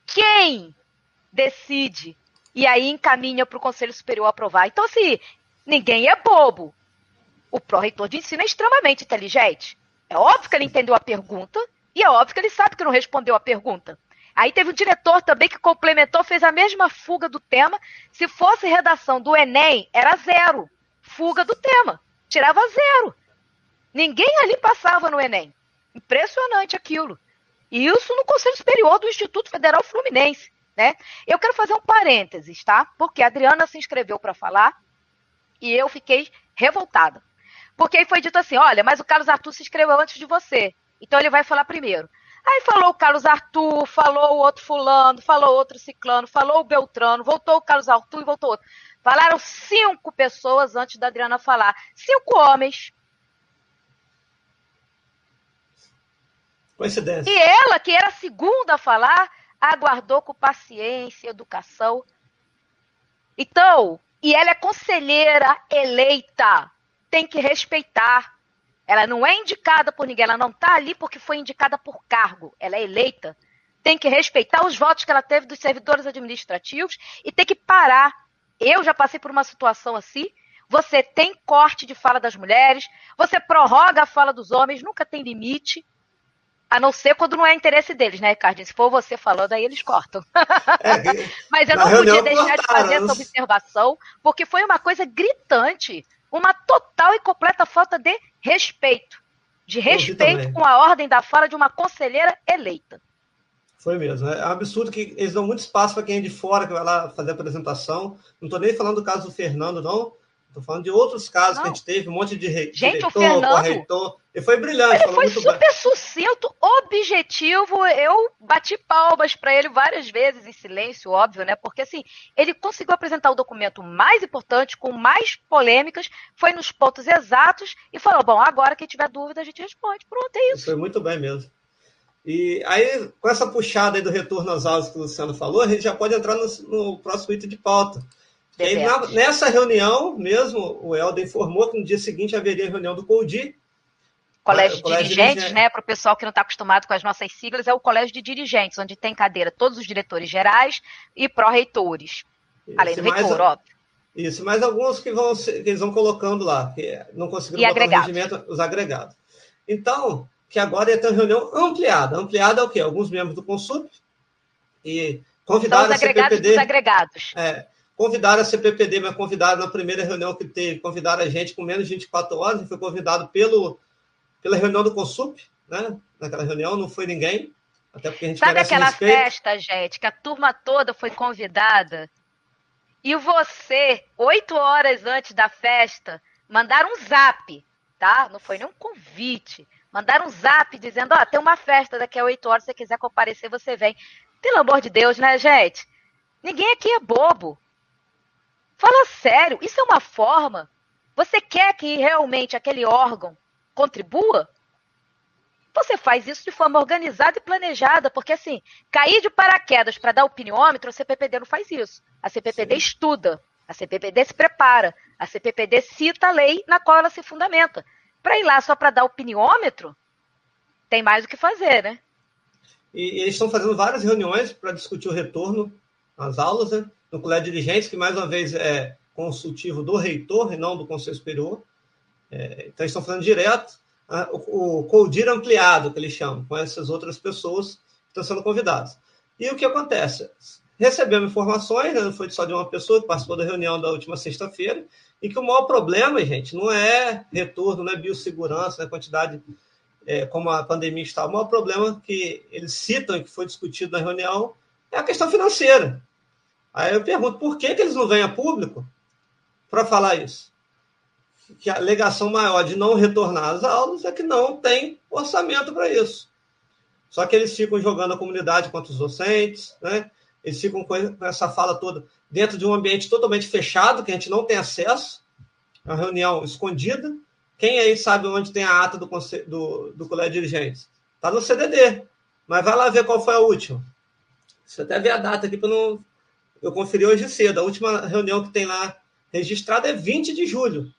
quem decide. E aí encaminha para o Conselho Superior aprovar. Então, assim, ninguém é bobo. O pró-reitor de ensino é extremamente inteligente. É óbvio que ele entendeu a pergunta e é óbvio que ele sabe que não respondeu a pergunta. Aí teve um diretor também que complementou, fez a mesma fuga do tema. Se fosse redação do Enem, era zero. Fuga do tema. Tirava zero. Ninguém ali passava no Enem. Impressionante aquilo. E isso no Conselho Superior do Instituto Federal Fluminense. Né? Eu quero fazer um parênteses, tá? Porque a Adriana se inscreveu para falar e eu fiquei revoltada. Porque aí foi dito assim: olha, mas o Carlos Arthur se inscreveu antes de você. Então ele vai falar primeiro. Aí falou o Carlos Arthur, falou o outro fulano, falou outro ciclano, falou o Beltrano, voltou o Carlos Arthur e voltou outro. Falaram cinco pessoas antes da Adriana falar. Cinco homens. Coincidência. E ela, que era a segunda a falar, aguardou com paciência, educação. Então, e ela é conselheira eleita. Tem que respeitar. Ela não é indicada por ninguém, ela não está ali porque foi indicada por cargo, ela é eleita. tem que respeitar os votos que ela teve dos servidores administrativos e tem que parar. Eu já passei por uma situação assim. Você tem corte de fala das mulheres, você prorroga a fala dos homens, nunca tem limite. A não ser quando não é interesse deles, né, Ricardo? Se for você falando, aí eles cortam. É, (laughs) Mas eu não podia deixar de fazer essa observação, porque foi uma coisa gritante, uma total e completa falta de respeito. De respeito com a ordem da fala de uma conselheira eleita. Foi mesmo. É um absurdo que eles dão muito espaço para quem é de fora que vai lá fazer a apresentação. Não estou nem falando do caso do Fernando, não. Estou falando de outros casos não. que a gente teve, um monte de re... gente, diretor, o Fernando, corretor. Ele foi brilhante. Ele foi super bem. sucinto, objetivo. Eu bati palmas para ele várias vezes, em silêncio, óbvio, né? Porque assim, ele conseguiu apresentar o documento mais importante, com mais polêmicas, foi nos pontos exatos e falou: bom, agora quem tiver dúvida a gente responde. Pronto, é isso. Foi muito bem mesmo. E aí, com essa puxada aí do retorno às aulas que o Luciano falou, a gente já pode entrar no, no próximo item de pauta e na, nessa reunião mesmo, o Helder informou que no dia seguinte haveria reunião do CODI. Colégio, de dirigentes, dirigente. né? Para o pessoal que não está acostumado com as nossas siglas, é o colégio de dirigentes, onde tem cadeira todos os diretores gerais e pró-reitores. Além do reitor, a... óbvio. Isso, mas alguns que, vão, que eles vão colocando lá, que não conseguiram e botar agregados. no regimento, os agregados. Então, que agora ia ter uma reunião ampliada. Ampliada é o quê? Alguns membros do Consup e convidaram São os agregados CPPD. Dos agregados. É, Convidaram a CPPD, mas convidaram na primeira reunião que teve, convidaram a gente com menos de 24 horas, e foi convidado pelo, pela reunião do Consup, né? Naquela reunião não foi ninguém, até porque a gente Sabe aquela respeito. festa, gente, que a turma toda foi convidada e você, oito horas antes da festa, mandaram um zap, tá? Não foi nem um convite. Mandaram um zap dizendo, ó, oh, tem uma festa daqui a oito horas, se você quiser comparecer, você vem. Pelo amor de Deus, né, gente? Ninguém aqui é bobo. Fala sério, isso é uma forma? Você quer que realmente aquele órgão contribua? Você faz isso de forma organizada e planejada, porque assim, cair de paraquedas para dar opiniômetro, a CPPD não faz isso. A CPPD Sim. estuda, a CPPD se prepara, a CPPD cita a lei na qual ela se fundamenta. Para ir lá só para dar opiniômetro, tem mais o que fazer, né? E eles estão fazendo várias reuniões para discutir o retorno às aulas, né? No colégio de dirigentes, que mais uma vez é consultivo do reitor e não do Conselho Superior. É, então, estão falando direto a, o, o CODIR ampliado, que eles chamam, com essas outras pessoas que estão sendo convidadas. E o que acontece? Recebemos informações, né, não foi só de uma pessoa que participou da reunião da última sexta-feira, e que o maior problema, gente, não é retorno, não é biossegurança, não é quantidade é, como a pandemia está. O maior problema que eles citam e que foi discutido na reunião é a questão financeira. Aí eu pergunto, por que, que eles não vêm a público para falar isso? Que a alegação maior de não retornar às aulas é que não tem orçamento para isso. Só que eles ficam jogando a comunidade contra os docentes, né? eles ficam com essa fala toda dentro de um ambiente totalmente fechado, que a gente não tem acesso, é uma reunião escondida. Quem aí sabe onde tem a ata do, do, do colégio de dirigentes? Está no CDD, mas vai lá ver qual foi a última. Você até vê a data aqui para não eu conferi hoje cedo. A última reunião que tem lá registrada é 20 de julho.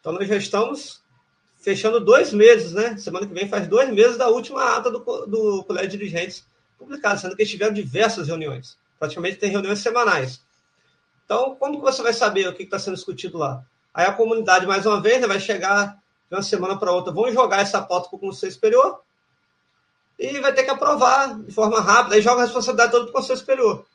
Então nós já estamos fechando dois meses, né? Semana que vem faz dois meses da última ata do, do Colégio de Dirigentes publicada, sendo que eles tiveram diversas reuniões. Praticamente tem reuniões semanais. Então, como que você vai saber o que está sendo discutido lá? Aí a comunidade, mais uma vez, né, vai chegar de uma semana para outra, vão jogar essa pauta para o Conselho Superior e vai ter que aprovar de forma rápida, aí joga a responsabilidade toda para o Conselho Superior.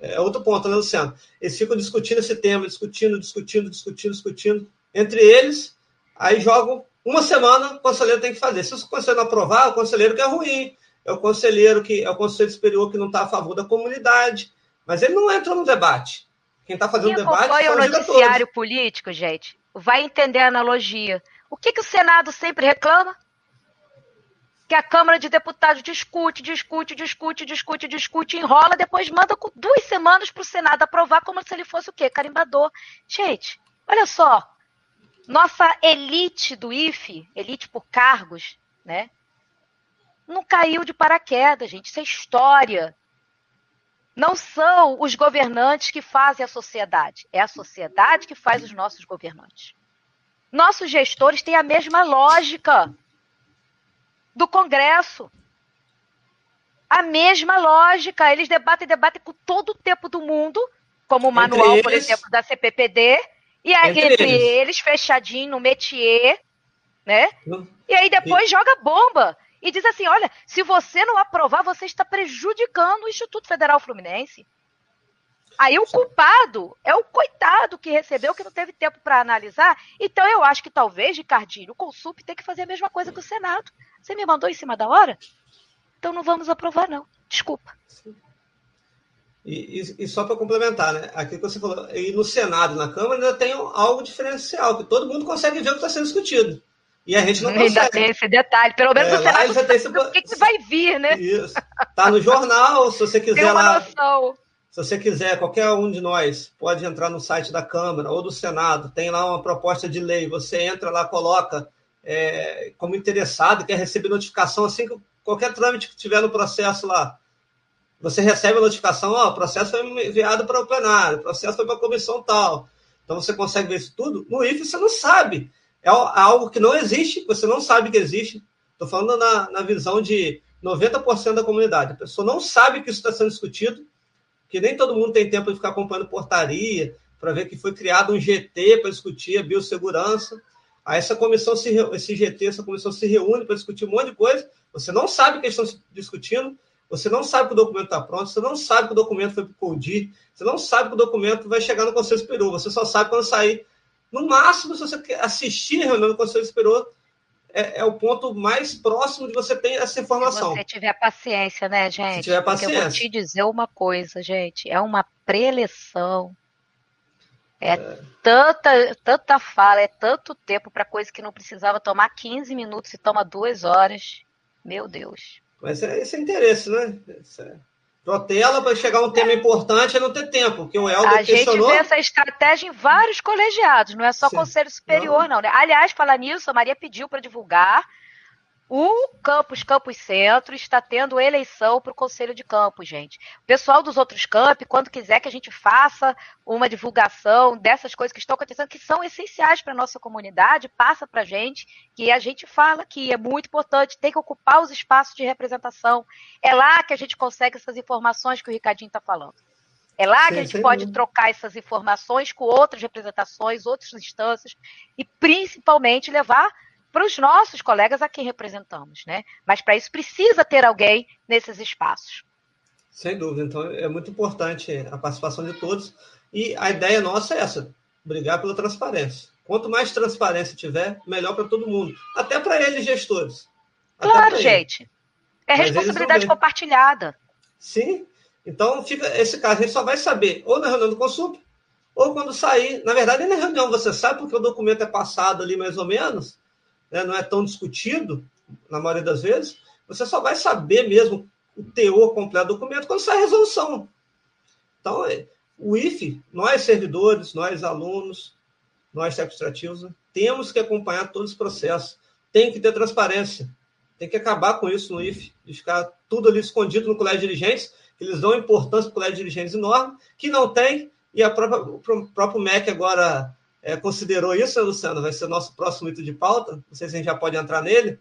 É outro ponto, né, Luciano? Eles ficam discutindo esse tema, discutindo, discutindo, discutindo, discutindo. Entre eles, aí jogam uma semana, o conselheiro tem que fazer. Se o conselheiro não aprovar, o conselheiro que é ruim. É o conselheiro que é o conselho superior que não está a favor da comunidade. Mas ele não entra no debate. Quem está fazendo Quem debate são o noticiário político, gente, vai entender a analogia. O que, que o Senado sempre reclama? Que a Câmara de Deputados discute, discute, discute, discute, discute, enrola, depois manda com duas semanas para o Senado aprovar, como se ele fosse o quê? Carimbador. Gente, olha só. Nossa elite do IFE, elite por cargos, né? Não caiu de paraquedas, gente. Isso é história. Não são os governantes que fazem a sociedade. É a sociedade que faz os nossos governantes. Nossos gestores têm a mesma lógica do Congresso. A mesma lógica. Eles debatem, debatem com todo o tempo do mundo, como o manual, eles, por exemplo, da CPPD, e aí entre, entre eles. eles. fechadinho no métier, né? E aí depois e... joga bomba e diz assim: olha, se você não aprovar, você está prejudicando o Instituto Federal Fluminense. Aí o culpado é o coitado que recebeu, que não teve tempo para analisar. Então eu acho que talvez, Ricardinho, o Consup tem que fazer a mesma coisa que o Senado. Você me mandou em cima da hora? Então não vamos aprovar, não. Desculpa. E, e, e só para complementar, né? Aquilo que você falou, e no Senado, na Câmara, ainda tem algo diferencial, que todo mundo consegue ver o que está sendo discutido. E a gente não consegue. Ainda tem esse detalhe. Pelo menos é, o Senado esse... o que, que vai vir, né? Isso. Tá no jornal, se você (laughs) quiser tem uma lá. Noção. Se você quiser, qualquer um de nós pode entrar no site da Câmara ou do Senado, tem lá uma proposta de lei, você entra lá, coloca é, como interessado, quer receber notificação assim que qualquer trâmite que tiver no processo lá, você recebe a notificação, ó, o processo foi enviado para o plenário, o processo foi para a comissão tal. Então você consegue ver isso tudo. No IFE você não sabe. É algo que não existe, você não sabe que existe. Estou falando na, na visão de 90% da comunidade. A pessoa não sabe que isso está sendo discutido, que nem todo mundo tem tempo de ficar acompanhando portaria, para ver que foi criado um GT para discutir a biossegurança. Aí essa comissão, se, esse GT, essa comissão se reúne para discutir um monte de coisa. Você não sabe o que eles estão discutindo, você não sabe que o documento está pronto, você não sabe que o documento foi para o CODI, você não sabe que o documento vai chegar no Conselho Superior, você só sabe quando sair. No máximo, se você assistir a reunião do Conselho Superior, é, é, o ponto mais próximo de você ter essa informação. Se você tiver paciência, né, gente? Se tiver paciência. Porque eu vou te dizer uma coisa, gente. É uma preleção. É, é. Tanta, tanta fala, é tanto tempo para coisa que não precisava tomar 15 minutos e toma duas horas. Meu Deus. Mas é, esse é interesse, né? Esse é... Protela para chegar um tema importante é não ter tempo, porque o Helder A questionou... gente vê essa estratégia em vários colegiados, não é só Sim. Conselho Superior, não. não né? Aliás, falar nisso, a Maria pediu para divulgar o campus Campus Centro está tendo eleição para o Conselho de Campos, gente. O pessoal dos outros campos, quando quiser que a gente faça uma divulgação dessas coisas que estão acontecendo, que são essenciais para a nossa comunidade, passa para a gente, que a gente fala que é muito importante, tem que ocupar os espaços de representação. É lá que a gente consegue essas informações que o Ricardinho está falando. É lá que a gente pode trocar essas informações com outras representações, outras instâncias, e principalmente levar para os nossos colegas a quem representamos, né? Mas para isso precisa ter alguém nesses espaços. Sem dúvida. Então é muito importante a participação de todos. E a ideia nossa é essa: brigar pela transparência. Quanto mais transparência tiver, melhor para todo mundo. Até para eles, gestores. Claro, gente. É responsabilidade compartilhada. Sim. Então, fica esse caso, a gente só vai saber ou na reunião do consulto, ou quando sair. Na verdade, na reunião você sabe porque o documento é passado ali mais ou menos, né, não é tão discutido, na maioria das vezes, você só vai saber mesmo o teor completo do documento quando sai a resolução. Então, é, o IFE, nós servidores, nós alunos, nós administrativos, temos que acompanhar todos os processos. Tem que ter transparência. Tem que acabar com isso no IFE, de ficar tudo ali escondido no colégio de dirigentes, eles dão importância para o colégio de dirigentes enorme, que não tem, e a própria, o próprio MEC agora é, considerou isso, Luciano? Vai ser o nosso próximo item de pauta? Não sei se a gente já pode entrar nele.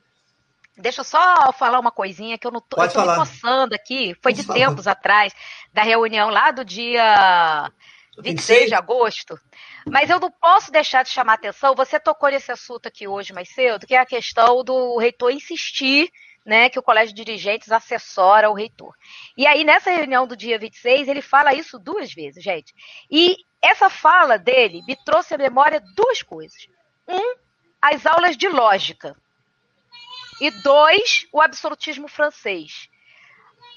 Deixa eu só falar uma coisinha que eu não tô, eu tô me coçando aqui. Foi de tempos atrás, da reunião lá do dia 26 de agosto. Mas eu não posso deixar de chamar atenção. Você tocou nesse assunto aqui hoje mais cedo, que é a questão do reitor insistir né, que o colégio de dirigentes assessora o reitor. E aí, nessa reunião do dia 26, ele fala isso duas vezes, gente. E essa fala dele me trouxe à memória duas coisas. Um, as aulas de lógica. E dois, o absolutismo francês.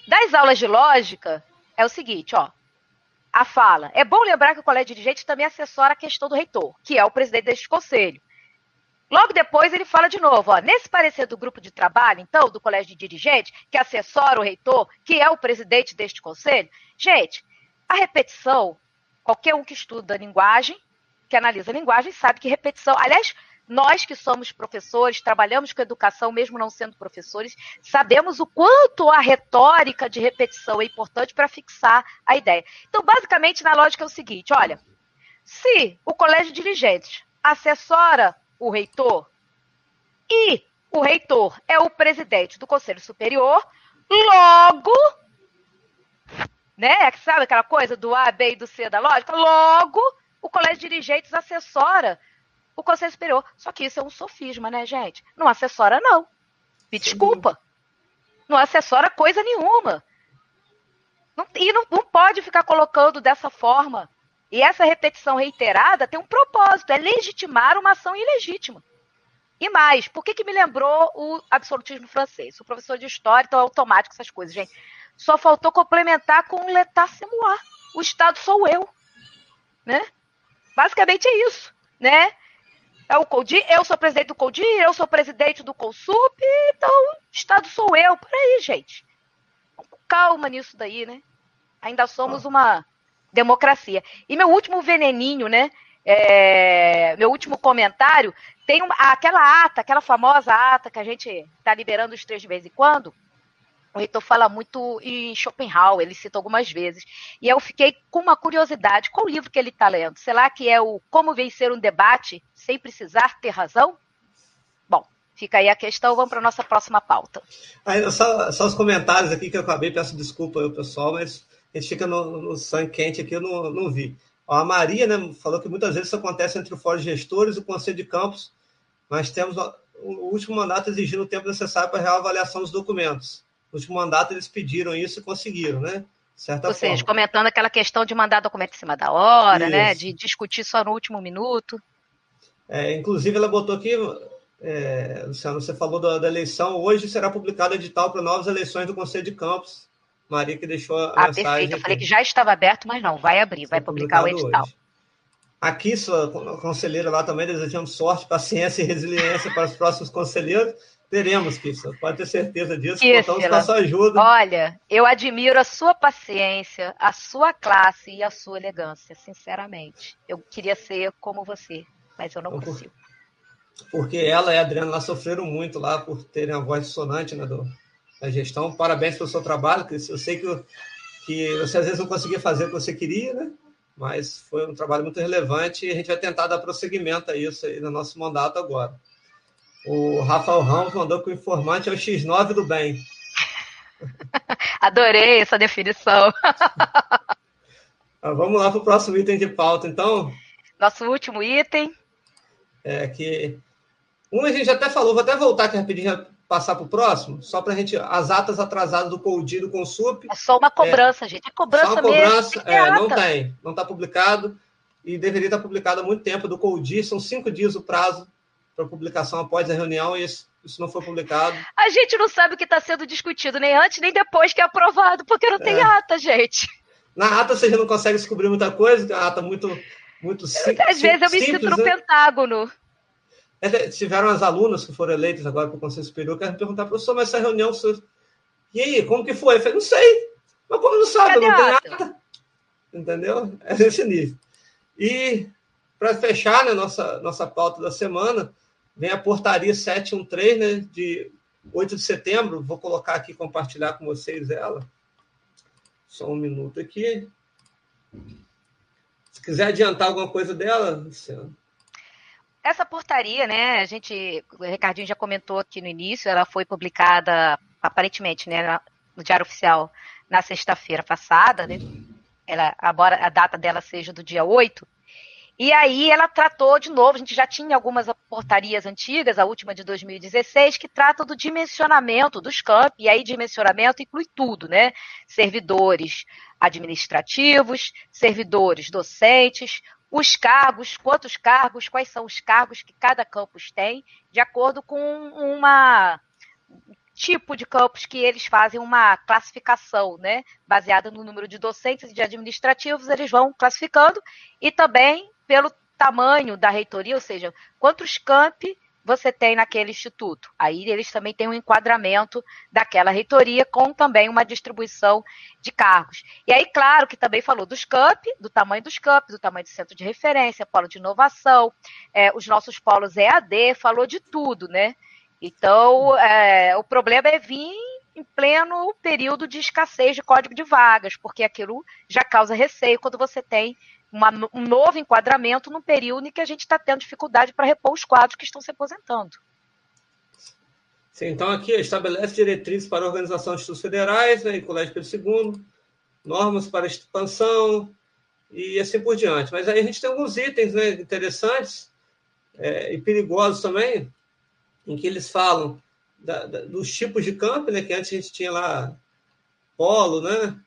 Das aulas de lógica, é o seguinte, ó. A fala. É bom lembrar que o colégio de dirigentes também assessora a questão do reitor, que é o presidente deste conselho. Logo depois ele fala de novo, ó, nesse parecer do grupo de trabalho, então, do colégio de dirigentes, que assessora o reitor, que é o presidente deste conselho, gente, a repetição, qualquer um que estuda linguagem, que analisa linguagem, sabe que repetição, aliás, nós que somos professores, trabalhamos com educação, mesmo não sendo professores, sabemos o quanto a retórica de repetição é importante para fixar a ideia. Então, basicamente, na lógica é o seguinte: olha, se o colégio de dirigentes assessora o reitor, e o reitor é o presidente do Conselho Superior, Logo, né? Sabe aquela coisa do A, B e do C da lógica? Logo, o colégio de dirigentes assessora o Conselho Superior. Só que isso é um sofisma, né, gente? Não assessora, não. Me desculpa. Não assessora coisa nenhuma. Não, e não, não pode ficar colocando dessa forma. E essa repetição reiterada tem um propósito, é legitimar uma ação ilegítima. E mais, por que, que me lembrou o absolutismo francês? O professor de história, então é automático essas coisas, gente. Só faltou complementar com c'est moi. O Estado sou eu. Né? Basicamente é isso. Né? É o CODI, eu sou presidente do CODI, eu sou presidente do CONSUP, então o Estado sou eu. Peraí, gente. Calma nisso daí, né? Ainda somos uma democracia. E meu último veneninho, né? É, meu último comentário, tem uma, aquela ata, aquela famosa ata que a gente está liberando os três de vez em quando. O reitor fala muito em Schopenhauer, ele cita algumas vezes. E eu fiquei com uma curiosidade: qual livro que ele está lendo? Será que é o Como Vencer um Debate Sem Precisar Ter Razão? Bom, fica aí a questão. Vamos para a nossa próxima pauta. Aí, só, só, os comentários aqui que eu acabei, peço desculpa ao pessoal, mas a gente fica no, no sangue quente aqui, eu não, não vi. A Maria né, falou que muitas vezes isso acontece entre o Fórum de Gestores e o Conselho de Campos, mas temos o último mandato exigindo o tempo necessário para a reavaliação dos documentos. No último mandato eles pediram isso e conseguiram, né? Certa Ou forma. seja, comentando aquela questão de mandar documento em cima da hora, isso. né? De discutir só no último minuto. É, inclusive, ela botou aqui, é, Luciano, você falou da, da, eleição, hoje será publicado edital para novas eleições do Conselho de Campos. Maria que deixou a ah, mensagem. Perfeito. Eu falei que já estava aberto, mas não, vai abrir, vai publicar o edital. Hoje. Aqui, sua conselheira lá também, desejamos sorte, paciência e resiliência para os próximos conselheiros. Teremos, Kissa, pode ter certeza disso. Kissa, contamos com a sua ajuda. Olha, eu admiro a sua paciência, a sua classe e a sua elegância, sinceramente. Eu queria ser como você, mas eu não então, consigo. Porque ela e a Adriana lá sofreram muito lá por terem a voz dissonante né, do, da gestão. Parabéns pelo seu trabalho, Kissa. Eu sei que, que você às vezes não conseguia fazer o que você queria, né? mas foi um trabalho muito relevante e a gente vai tentar dar prosseguimento a isso aí no nosso mandato agora. O Rafael Ramos mandou que o informante é o X9 do bem. (laughs) Adorei essa definição. (laughs) Ah, vamos lá para o próximo item de pauta, então. Nosso último item. É que. Um a gente até falou, vou até voltar aqui rapidinho passar para o próximo, só para a gente. As atas atrasadas do CODI do Consup. É só uma cobrança, é, gente. É cobrança só uma cobrança, mesmo. É, não tem. Não está publicado. E deveria estar publicado há muito tempo do CODI. São cinco dias o prazo para publicação após a reunião e isso, isso, não foi publicado. A gente não sabe o que está sendo discutido, nem antes nem depois que é aprovado, porque não tem é. ata, gente. Na ata você já não consegue descobrir muita coisa, é a ata muito, muito simples. Às vezes eu me sinto no né? Pentágono. É, tiveram as alunas que foram eleitas agora para o Conselho Superior, que perguntar, professor, mas essa reunião. E aí, como que foi? Eu falei, não sei. Mas como não sabe, Cadê não tem ata? Entendeu? É nesse nível. E, para fechar né, nossa, nossa pauta da semana, vem a portaria 713, né, de 8 de setembro. Vou colocar aqui, compartilhar com vocês ela. Só um minuto aqui. Se quiser adiantar alguma coisa dela, Luciano essa portaria, né, a gente, o Ricardinho já comentou aqui no início, ela foi publicada aparentemente, né, no Diário Oficial na sexta-feira passada, né? Ela, embora a data dela seja do dia 8, e aí ela tratou de novo, a gente já tinha algumas portarias antigas, a última de 2016, que trata do dimensionamento dos campos, e aí dimensionamento inclui tudo, né? Servidores administrativos, servidores docentes, os cargos, quantos cargos, quais são os cargos que cada campus tem, de acordo com uma tipo de campus que eles fazem uma classificação, né, baseada no número de docentes e de administrativos, eles vão classificando e também pelo tamanho da reitoria, ou seja, quantos campi você tem naquele instituto. Aí eles também têm um enquadramento daquela reitoria com também uma distribuição de cargos. E aí, claro, que também falou dos CAMP, do tamanho dos CAMP, do tamanho do centro de referência, polo de inovação, é, os nossos polos EAD, falou de tudo, né? Então, é, o problema é vir em pleno período de escassez de código de vagas, porque aquilo já causa receio quando você tem uma, um novo enquadramento no período em que a gente está tendo dificuldade para repor os quadros que estão se aposentando. Sim, então aqui estabelece diretrizes para a organização de estudos federais, né, e Colégio Pedro II, normas para expansão e assim por diante. Mas aí a gente tem alguns itens né, interessantes é, e perigosos também, em que eles falam da, da, dos tipos de campo, né, que antes a gente tinha lá polo, né?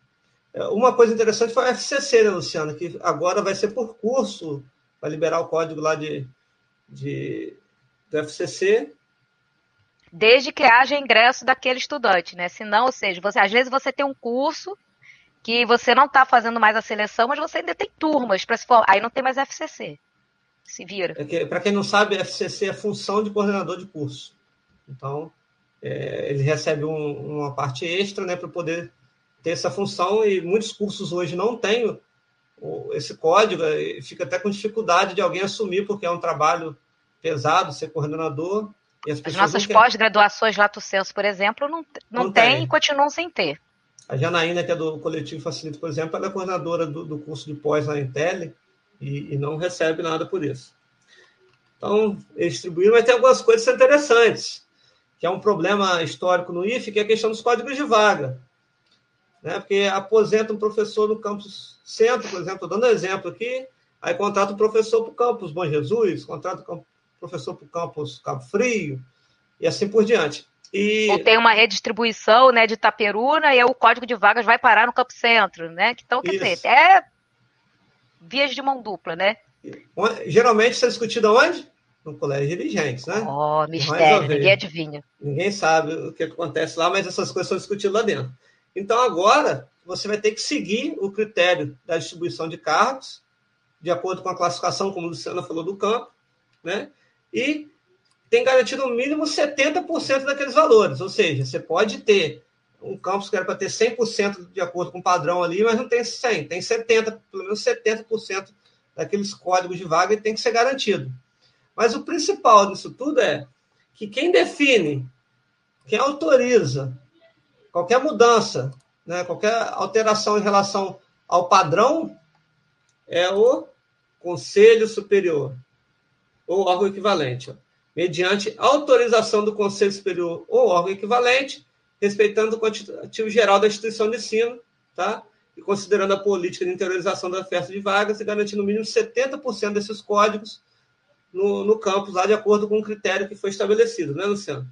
Uma coisa interessante foi a FCC, né, Luciana, que agora vai ser por curso, vai liberar o código lá de, de do FCC. Desde que haja ingresso daquele estudante, né? Senão, ou seja, você, às vezes você tem um curso que você não está fazendo mais a seleção, mas você ainda tem turmas para se formar. Aí não tem mais FCC. Se vira. É para quem não sabe, FCC é função de coordenador de curso. Então, é, ele recebe um, uma parte extra né, para poder ter essa função, e muitos cursos hoje não têm esse código, e fica até com dificuldade de alguém assumir, porque é um trabalho pesado ser coordenador. E as, as nossas pós-graduações Lato Senso, por exemplo, não, não, não tem, tem e continuam sem ter. A Janaína, que é do Coletivo Facilito, por exemplo, ela é coordenadora do, do curso de pós na Intel e, e, não recebe nada por isso. Então, eles distribuíram, mas tem algumas coisas interessantes que é um problema histórico no IFE, que é a questão dos códigos de vaga. Né? Porque aposenta um professor no campus centro, por exemplo, dando exemplo aqui, aí contrata o um professor para o campus Bom Jesus, contrata o um professor para o campus Cabo Frio, e assim por diante. E... Ou tem uma redistribuição né, de Itaperuna e o código de vagas vai parar no Campo Centro, né? Então, quer Isso. dizer, é vias de mão dupla, né? Geralmente isso é discutido aonde? no colégio de dirigentes, né? Oh, mistério, ninguém adivinha. Ninguém sabe o que acontece lá, mas essas coisas são discutidas lá dentro. Então, agora, você vai ter que seguir o critério da distribuição de cargos, de acordo com a classificação, como a Luciana falou, do campo, né? E tem garantido no mínimo 70% daqueles valores, ou seja, você pode ter um campus que era para ter 100% de acordo com o padrão ali, mas não tem 100, tem 70, pelo menos 70% daqueles códigos de vaga e tem que ser garantido. Mas o principal disso tudo é que quem define, quem autoriza qualquer mudança, né, qualquer alteração em relação ao padrão, é o Conselho Superior, ou órgão equivalente, mediante autorização do Conselho Superior ou órgão equivalente, respeitando o quantitativo geral da instituição de ensino, tá? e considerando a política de interiorização da oferta de vagas e garantindo no mínimo 70% desses códigos no, no campus, lá de acordo com o critério que foi estabelecido, né, Luciano?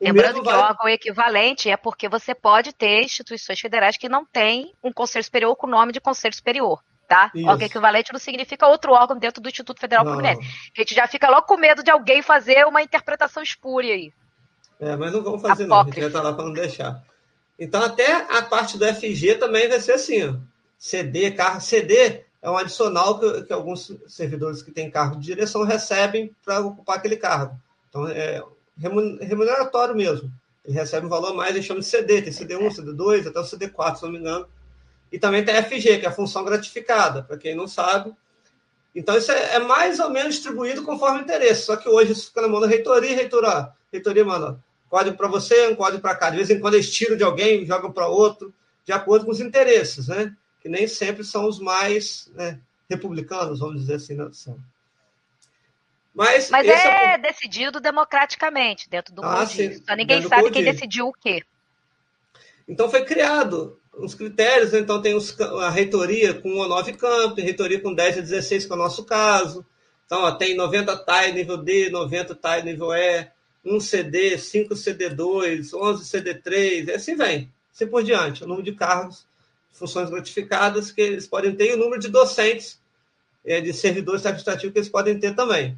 Lembrando que vai... órgão equivalente é porque você pode ter instituições federais que não têm um conselho superior com o nome de conselho superior, tá? Isso. Órgão equivalente não significa outro órgão dentro do Instituto Federal Fluminense. A gente já fica logo com medo de alguém fazer uma interpretação espúria aí. É, mas não vamos fazer Apócrifo. não, a gente estar lá para não deixar. Então, até a parte do FG também vai ser assim, ó. CD, carro, CD é um adicional que, que alguns servidores que têm cargo de direção recebem para ocupar aquele cargo. Então, é remuneratório mesmo. Ele recebe um valor a mais, eles chamam de CD, tem CD1, CD2, até o CD4, se não me engano. E também tem FG, que é a função gratificada, para quem não sabe. Então, isso é, é, mais ou menos distribuído conforme interesse. Só que hoje isso fica na mão da reitoria, reitoria, reitoria manda código para você, um código para cá. De vez em quando eles tiram de alguém, jogam para outro, de acordo com os interesses, né? que nem sempre são os mais né, republicanos, vamos dizer assim, na nação. Mas, Mas é, é, decidido democraticamente dentro do ah, sim, Só ninguém sabe quem decidiu o quê. Então foi criado os critérios, né? então tem os, a reitoria com 1 a 9 campos, reitoria com 10 a 16, que é o nosso caso. Então, ó, tem 90 TAI nível D, 90 TAI nível E, 1 CD, 5 CD2, 11 CD3, e assim vem, assim por diante, o número de cargos funções gratificadas que eles podem ter e o número de docentes, é, de servidores administrativos que eles podem ter também.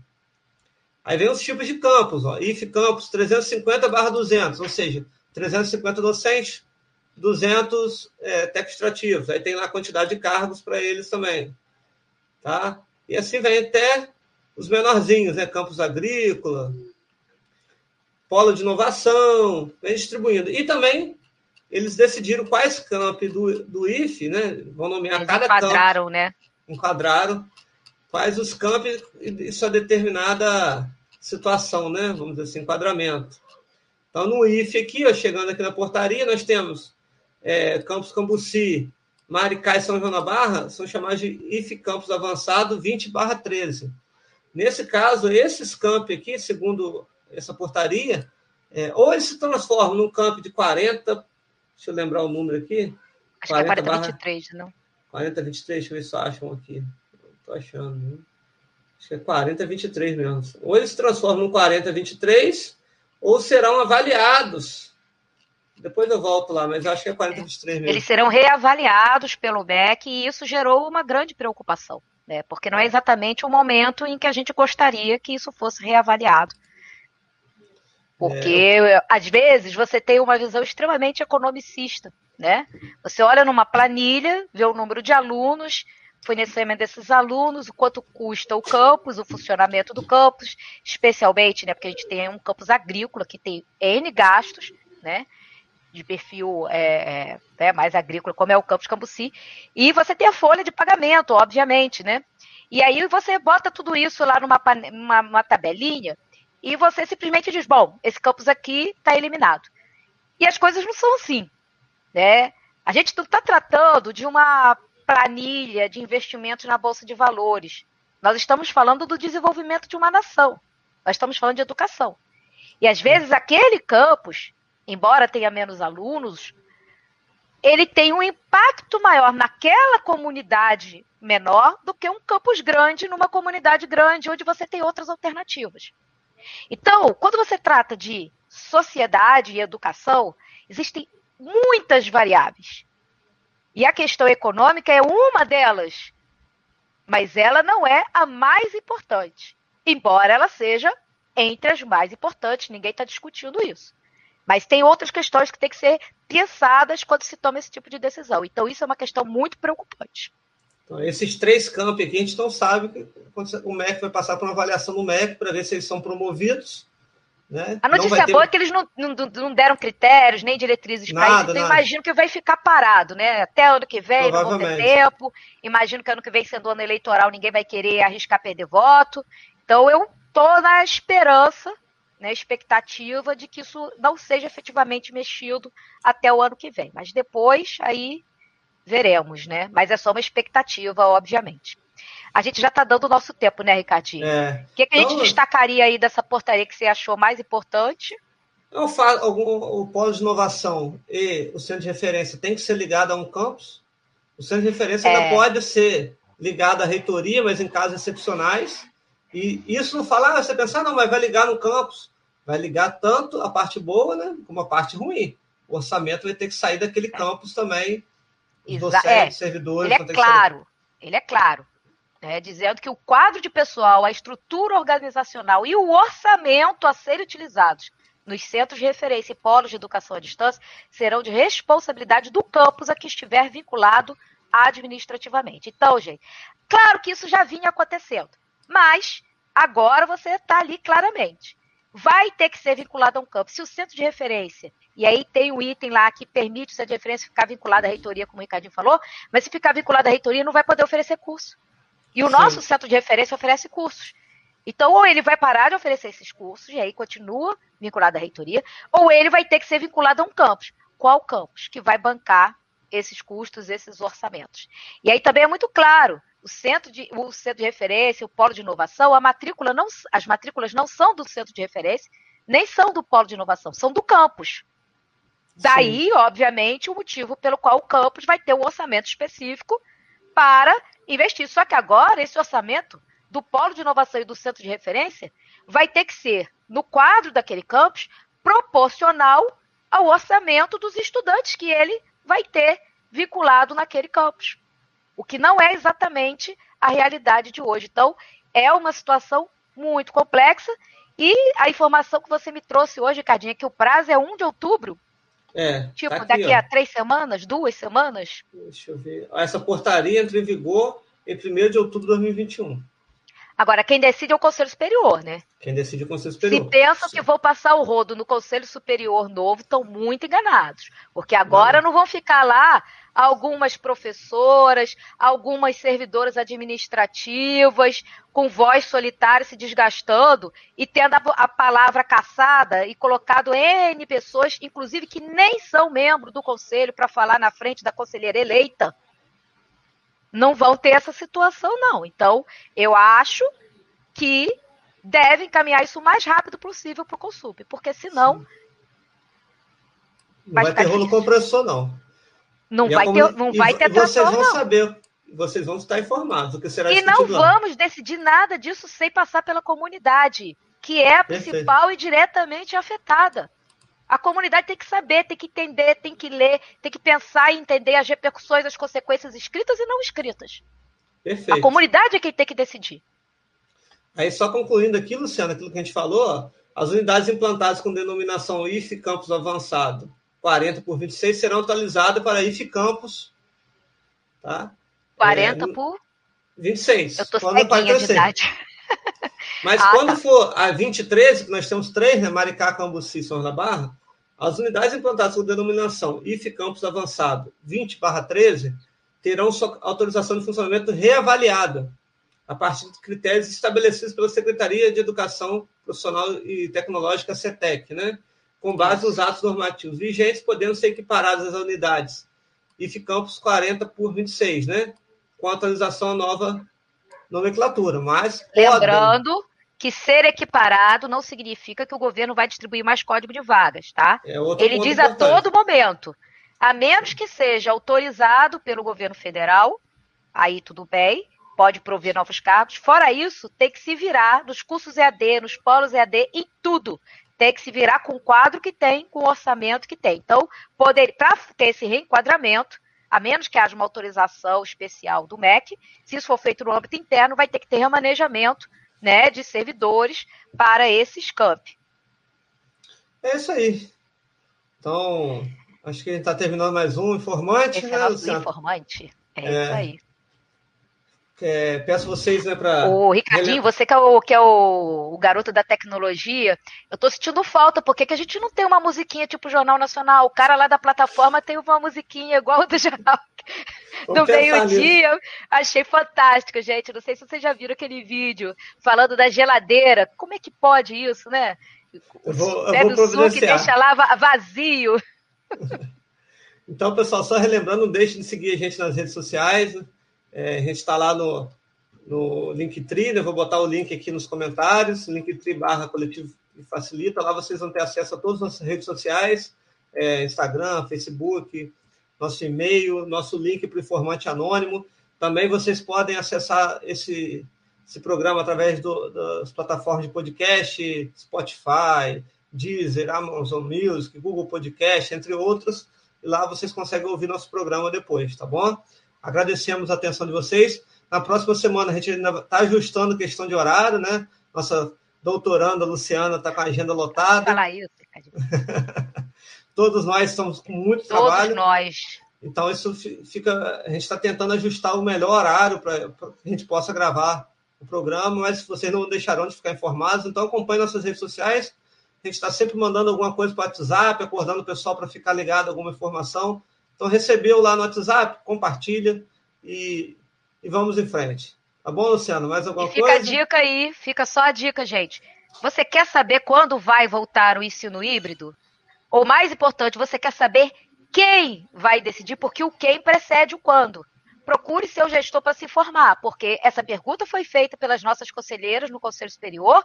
Aí vem os tipos de campos, ó, IF campus 350 barra 200, ou seja, 350 docentes, 200 é, extrativos. Aí tem lá a quantidade de cargos para eles também. Tá? E assim vem até os menorzinhos, né? Campus agrícola, polo de inovação, vem distribuindo. E também eles decidiram quais campi do, do IFE, né? Vão nomear eles cada enquadraram, né? Enquadraram quais os campos isso é determinada situação, né? Vamos dizer assim, enquadramento. Então, no IFE aqui, ó, chegando aqui na portaria, nós temos é, Campos Cambuci, Maricá e São João da Barra, são chamados de IFE Campos Avançado 20 barra 13. Nesse caso, esses campos aqui, segundo essa portaria, É, ou eles se transformam num campo de 40, deixa eu lembrar o número aqui. Acho 40 que é 40 23, não? 40 23, deixa eu ver se acham aqui. Estou achando. Né? Acho que é 40 23 mesmo. Ou eles se transformam no 40 23, ou serão avaliados. Depois eu volto lá, mas acho que é 40 23 mesmo. Eles serão reavaliados pelo MEC e isso gerou uma grande preocupação, né? Porque não é exatamente o momento em que a gente gostaria que isso fosse reavaliado. Porque, é. às vezes, você tem uma visão extremamente economicista, né? Você olha numa planilha, vê o número de alunos, fornecimento desses alunos, o quanto custa o campus, o funcionamento do campus, especialmente, né? Porque a gente tem um campus agrícola que tem N gastos, né? De perfil é, é, né, mais agrícola, como é o campus Cambuci, e você tem a folha de pagamento, obviamente, né? E aí você bota tudo isso lá numa, numa tabelinha e você simplesmente diz: bom, esse campus aqui está eliminado. E as coisas não são assim. Né? A gente não está tratando de uma planilha de investimentos na Bolsa de Valores. Nós estamos falando do desenvolvimento de uma nação. Nós estamos falando de educação. E às vezes aquele campus, embora tenha menos alunos, ele tem um impacto maior naquela comunidade menor do que um campus grande numa comunidade grande, onde você tem outras alternativas. Então, quando você trata de sociedade e educação, existem muitas variáveis. E a questão econômica é uma delas. Mas ela não é a mais importante. Embora ela seja entre as mais importantes, ninguém está discutindo isso. Mas tem outras questões que têm que ser pensadas quando se toma esse tipo de decisão. Então, isso é uma questão muito preocupante. Então, esses três campos aqui, a gente não sabe que o MEC vai passar por uma avaliação do MEC para ver se eles são promovidos. Né? A notícia ter... boa é que eles não, não, não deram critérios nem diretrizes para isso, então imagino que vai ficar parado, né? Até ano que vem, não vão ter tempo. Imagino que ano que vem, sendo ano eleitoral, ninguém vai querer arriscar perder voto. Então eu estou na esperança, né, expectativa de que isso não seja efetivamente mexido até o ano que vem. Mas depois, aí veremos, né? Mas é só uma expectativa, obviamente. A gente já está dando o nosso tempo, né, Ricardinho? É. O que, que a gente então, destacaria aí dessa portaria que você achou mais importante? Eu falo, o polo de inovação e o centro de referência tem que ser ligado a um campus. O centro de referência é. ainda pode ser ligado à reitoria, mas em casos excepcionais. E isso não fala, ah, você pensar, não, mas vai ligar no campus. Vai ligar tanto a parte boa, né, como a parte ruim. O orçamento vai ter que sair daquele campus também docentes, é, servidores. Ele é claro, ele é claro. Né, dizendo que o quadro de pessoal, a estrutura organizacional e o orçamento a serem utilizados nos centros de referência e polos de educação à distância serão de responsabilidade do campus a que estiver vinculado administrativamente. Então, gente, claro que isso já vinha acontecendo, mas agora você está ali claramente. Vai ter que ser vinculado a um campus. Se o centro de referência e aí tem um item lá que permite essa diferença ficar vinculada à reitoria, como o Ricardinho falou, mas se ficar vinculada à reitoria, não vai poder oferecer curso. E o Sim. nosso centro de referência oferece cursos. Então, ou ele vai parar de oferecer esses cursos, e aí continua vinculado à reitoria, ou ele vai ter que ser vinculado a um campus. Qual campus? Que vai bancar esses custos, esses orçamentos. E aí também é muito claro, o centro de, o centro de referência, o polo de inovação, a matrícula não, as matrículas não são do centro de referência, nem são do polo de inovação, são do campus. Daí, Sim. obviamente, o motivo pelo qual o campus vai ter um orçamento específico para investir. Só que agora, esse orçamento do Polo de Inovação e do Centro de Referência vai ter que ser, no quadro daquele campus, proporcional ao orçamento dos estudantes que ele vai ter vinculado naquele campus. O que não é exatamente a realidade de hoje. Então, é uma situação muito complexa. E a informação que você me trouxe hoje, Cardinha, é que o prazo é 1 de outubro é, tipo, tá aqui, daqui ó. a três semanas, duas semanas? Deixa eu ver. Essa portaria entra em vigor em 1 de outubro de 2021. Agora, quem decide é o Conselho Superior, né? Quem decide é o Conselho Superior. Se pensam Sim. que vou passar o rodo no Conselho Superior novo, estão muito enganados. Porque agora não. não vão ficar lá algumas professoras, algumas servidoras administrativas, com voz solitária se desgastando e tendo a, a palavra caçada e colocado N pessoas, inclusive que nem são membros do conselho, para falar na frente da conselheira eleita. Não vão ter essa situação, não. Então, eu acho que devem encaminhar isso o mais rápido possível para o Consup, porque senão. Sim. Não vai, vai ter rolo compressor, não. Não vai, ter, não vai ter Vocês vão não. saber, vocês vão estar informados do que será E não vamos lá. decidir nada disso sem passar pela comunidade, que é a principal Perfeito. e diretamente afetada. A comunidade tem que saber, tem que entender, tem que ler, tem que pensar e entender as repercussões, as consequências escritas e não escritas. Perfeito. A comunidade é quem tem que decidir. Aí, só concluindo aqui, Luciano, aquilo que a gente falou, as unidades implantadas com denominação IF Campus Avançado 40 por 26 serão atualizadas para IF Campus. Tá? 40 é, por? 26. Eu estou ceguinha de idade. (laughs) Mas ah, quando tá. for a 2013, que nós temos três, né? Maricá, Cambuci e São da Barra, as unidades implantadas com denominação IF Campus Avançado 20 13 terão sua autorização de funcionamento reavaliada a partir de critérios estabelecidos pela Secretaria de Educação Profissional e Tecnológica, CETEC, né? Com base nos atos normativos vigentes, podendo ser equiparadas as unidades IF Campus 40 por 26, né? com atualização à nova nomenclatura. Mas Lembrando podem... que ser equiparado não significa que o governo vai distribuir mais código de vagas, tá? É Ele diz importante. a todo momento, a menos que seja autorizado pelo governo federal, aí tudo bem, pode prover novos cargos. Fora isso, tem que se virar nos cursos EAD, nos polos EAD, em tudo. Tem que se virar com o quadro que tem, com o orçamento que tem. Então, para ter esse reenquadramento, a menos que haja uma autorização especial do MEC, se isso for feito no âmbito interno, vai ter que ter remanejamento né, de servidores para esses campi. É isso aí. Então, acho que a gente está terminando mais um informante. Esse né, é nosso informante. É, é, isso aí. É, peço vocês, né, para. O Ricardinho, você que é, o, que é o, o garoto da tecnologia, eu tô sentindo falta, porque que a gente não tem uma musiquinha tipo Jornal Nacional? O cara lá da plataforma tem uma musiquinha igual do jornal do meio-dia. Achei fantástico, gente. Não sei se vocês já viram aquele vídeo falando da geladeira. Como é que pode isso, né? Eu vou, eu vou o suco e deixa lá vazio. (laughs) Então, pessoal, só relembrando, não deixe de seguir a gente nas redes sociais. Né? É, a gente está lá no, no Linktree, né? vou botar o link aqui nos comentários, Linktree barra coletivo facilita. Lá vocês vão ter acesso a todas as nossas redes sociais, é, Instagram, Facebook, nosso e-mail, nosso link para o informante anônimo. Também vocês podem acessar esse, esse programa através do, das plataformas de podcast, Spotify, Deezer, Amazon Music, Google Podcast, entre outros. E lá vocês conseguem ouvir nosso programa depois, tá bom? Agradecemos a atenção de vocês. Na próxima semana a gente ainda está ajustando questão de horário, né? Nossa doutoranda Luciana está com a agenda lotada. Fala isso, (laughs) Todos nós estamos com muito Todos trabalho. Todos nós. Então, isso fica. A gente está tentando ajustar o melhor horário para que a gente possa gravar o programa, mas vocês não deixarão de ficar informados. Então, acompanhe nossas redes sociais. A gente está sempre mandando alguma coisa para o WhatsApp, acordando o pessoal para ficar ligado a alguma informação. Então, recebeu lá no WhatsApp, compartilha e, e vamos em frente. Tá bom, Luciano? Mais alguma e fica coisa? Fica a dica aí, fica só a dica, gente. Você quer saber quando vai voltar o ensino híbrido? Ou mais importante, você quer saber quem vai decidir, porque o quem precede o quando. Procure seu gestor para se informar, porque essa pergunta foi feita pelas nossas conselheiras no Conselho Superior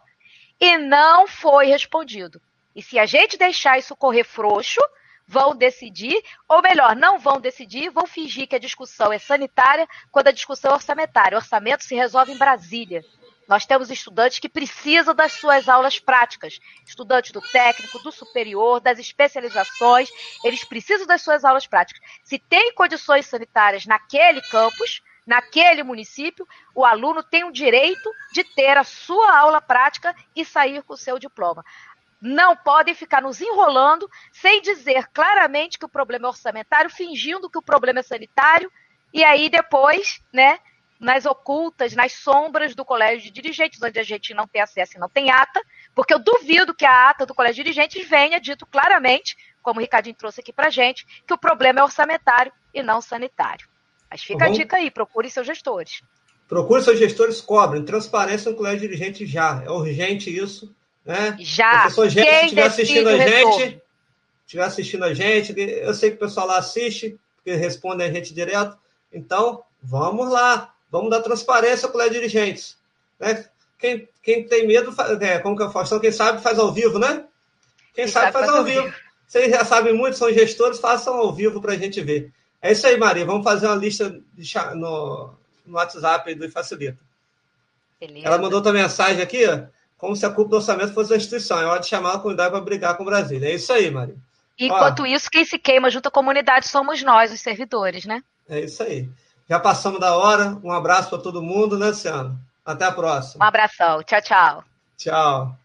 e não foi respondido. E se a gente deixar isso correr frouxo, vão decidir, ou melhor, não vão decidir, vão fingir que a discussão é sanitária quando a discussão é orçamentária. O orçamento se resolve em Brasília. Nós temos estudantes que precisam das suas aulas práticas, estudantes do técnico, do superior, das especializações, eles precisam das suas aulas práticas. Se tem condições sanitárias naquele campus, naquele município, o aluno tem o direito de ter a sua aula prática e sair com o seu diploma não podem ficar nos enrolando sem dizer claramente que o problema é orçamentário, fingindo que o problema é sanitário, e aí depois, né, nas ocultas, nas sombras do colégio de dirigentes, onde a gente não tem acesso e não tem ata, porque eu duvido que a ata do colégio de dirigentes venha dito claramente, como o Ricardinho trouxe aqui para gente, que o problema é orçamentário e não sanitário. Mas fica uhum. a dica aí, procure seus gestores. Procure seus gestores, cobrem. Transparência no colégio de dirigente já. É urgente isso. Né? Já. Se gente estiver assistindo a gente, estiver assistindo a gente, eu sei que o pessoal lá assiste, porque responde a gente direto. Então, vamos lá. Vamos dar transparência para os dirigentes. Né? quem, quem tem medo, é, como que é o Faustão, quem sabe faz ao vivo, né? Quem, quem sabe, sabe faz ao vivo. vivo. Vocês já sabem muito, são gestores, façam ao vivo para a gente ver. É isso aí, Maria. Vamos fazer uma lista no, no WhatsApp do Facilita. Beleza. Ela mandou outra mensagem aqui, como se a culpa do orçamento fosse a instituição. É hora de chamar a comunidade para brigar com o Brasil. É isso aí, Maria. Enquanto Ó, isso, quem se queima junto à comunidade somos nós, os servidores, né? É isso aí. Já passamos da hora. Um abraço para todo mundo, né, Luciano? Até a próxima. Um abração. Tchau, tchau. Tchau.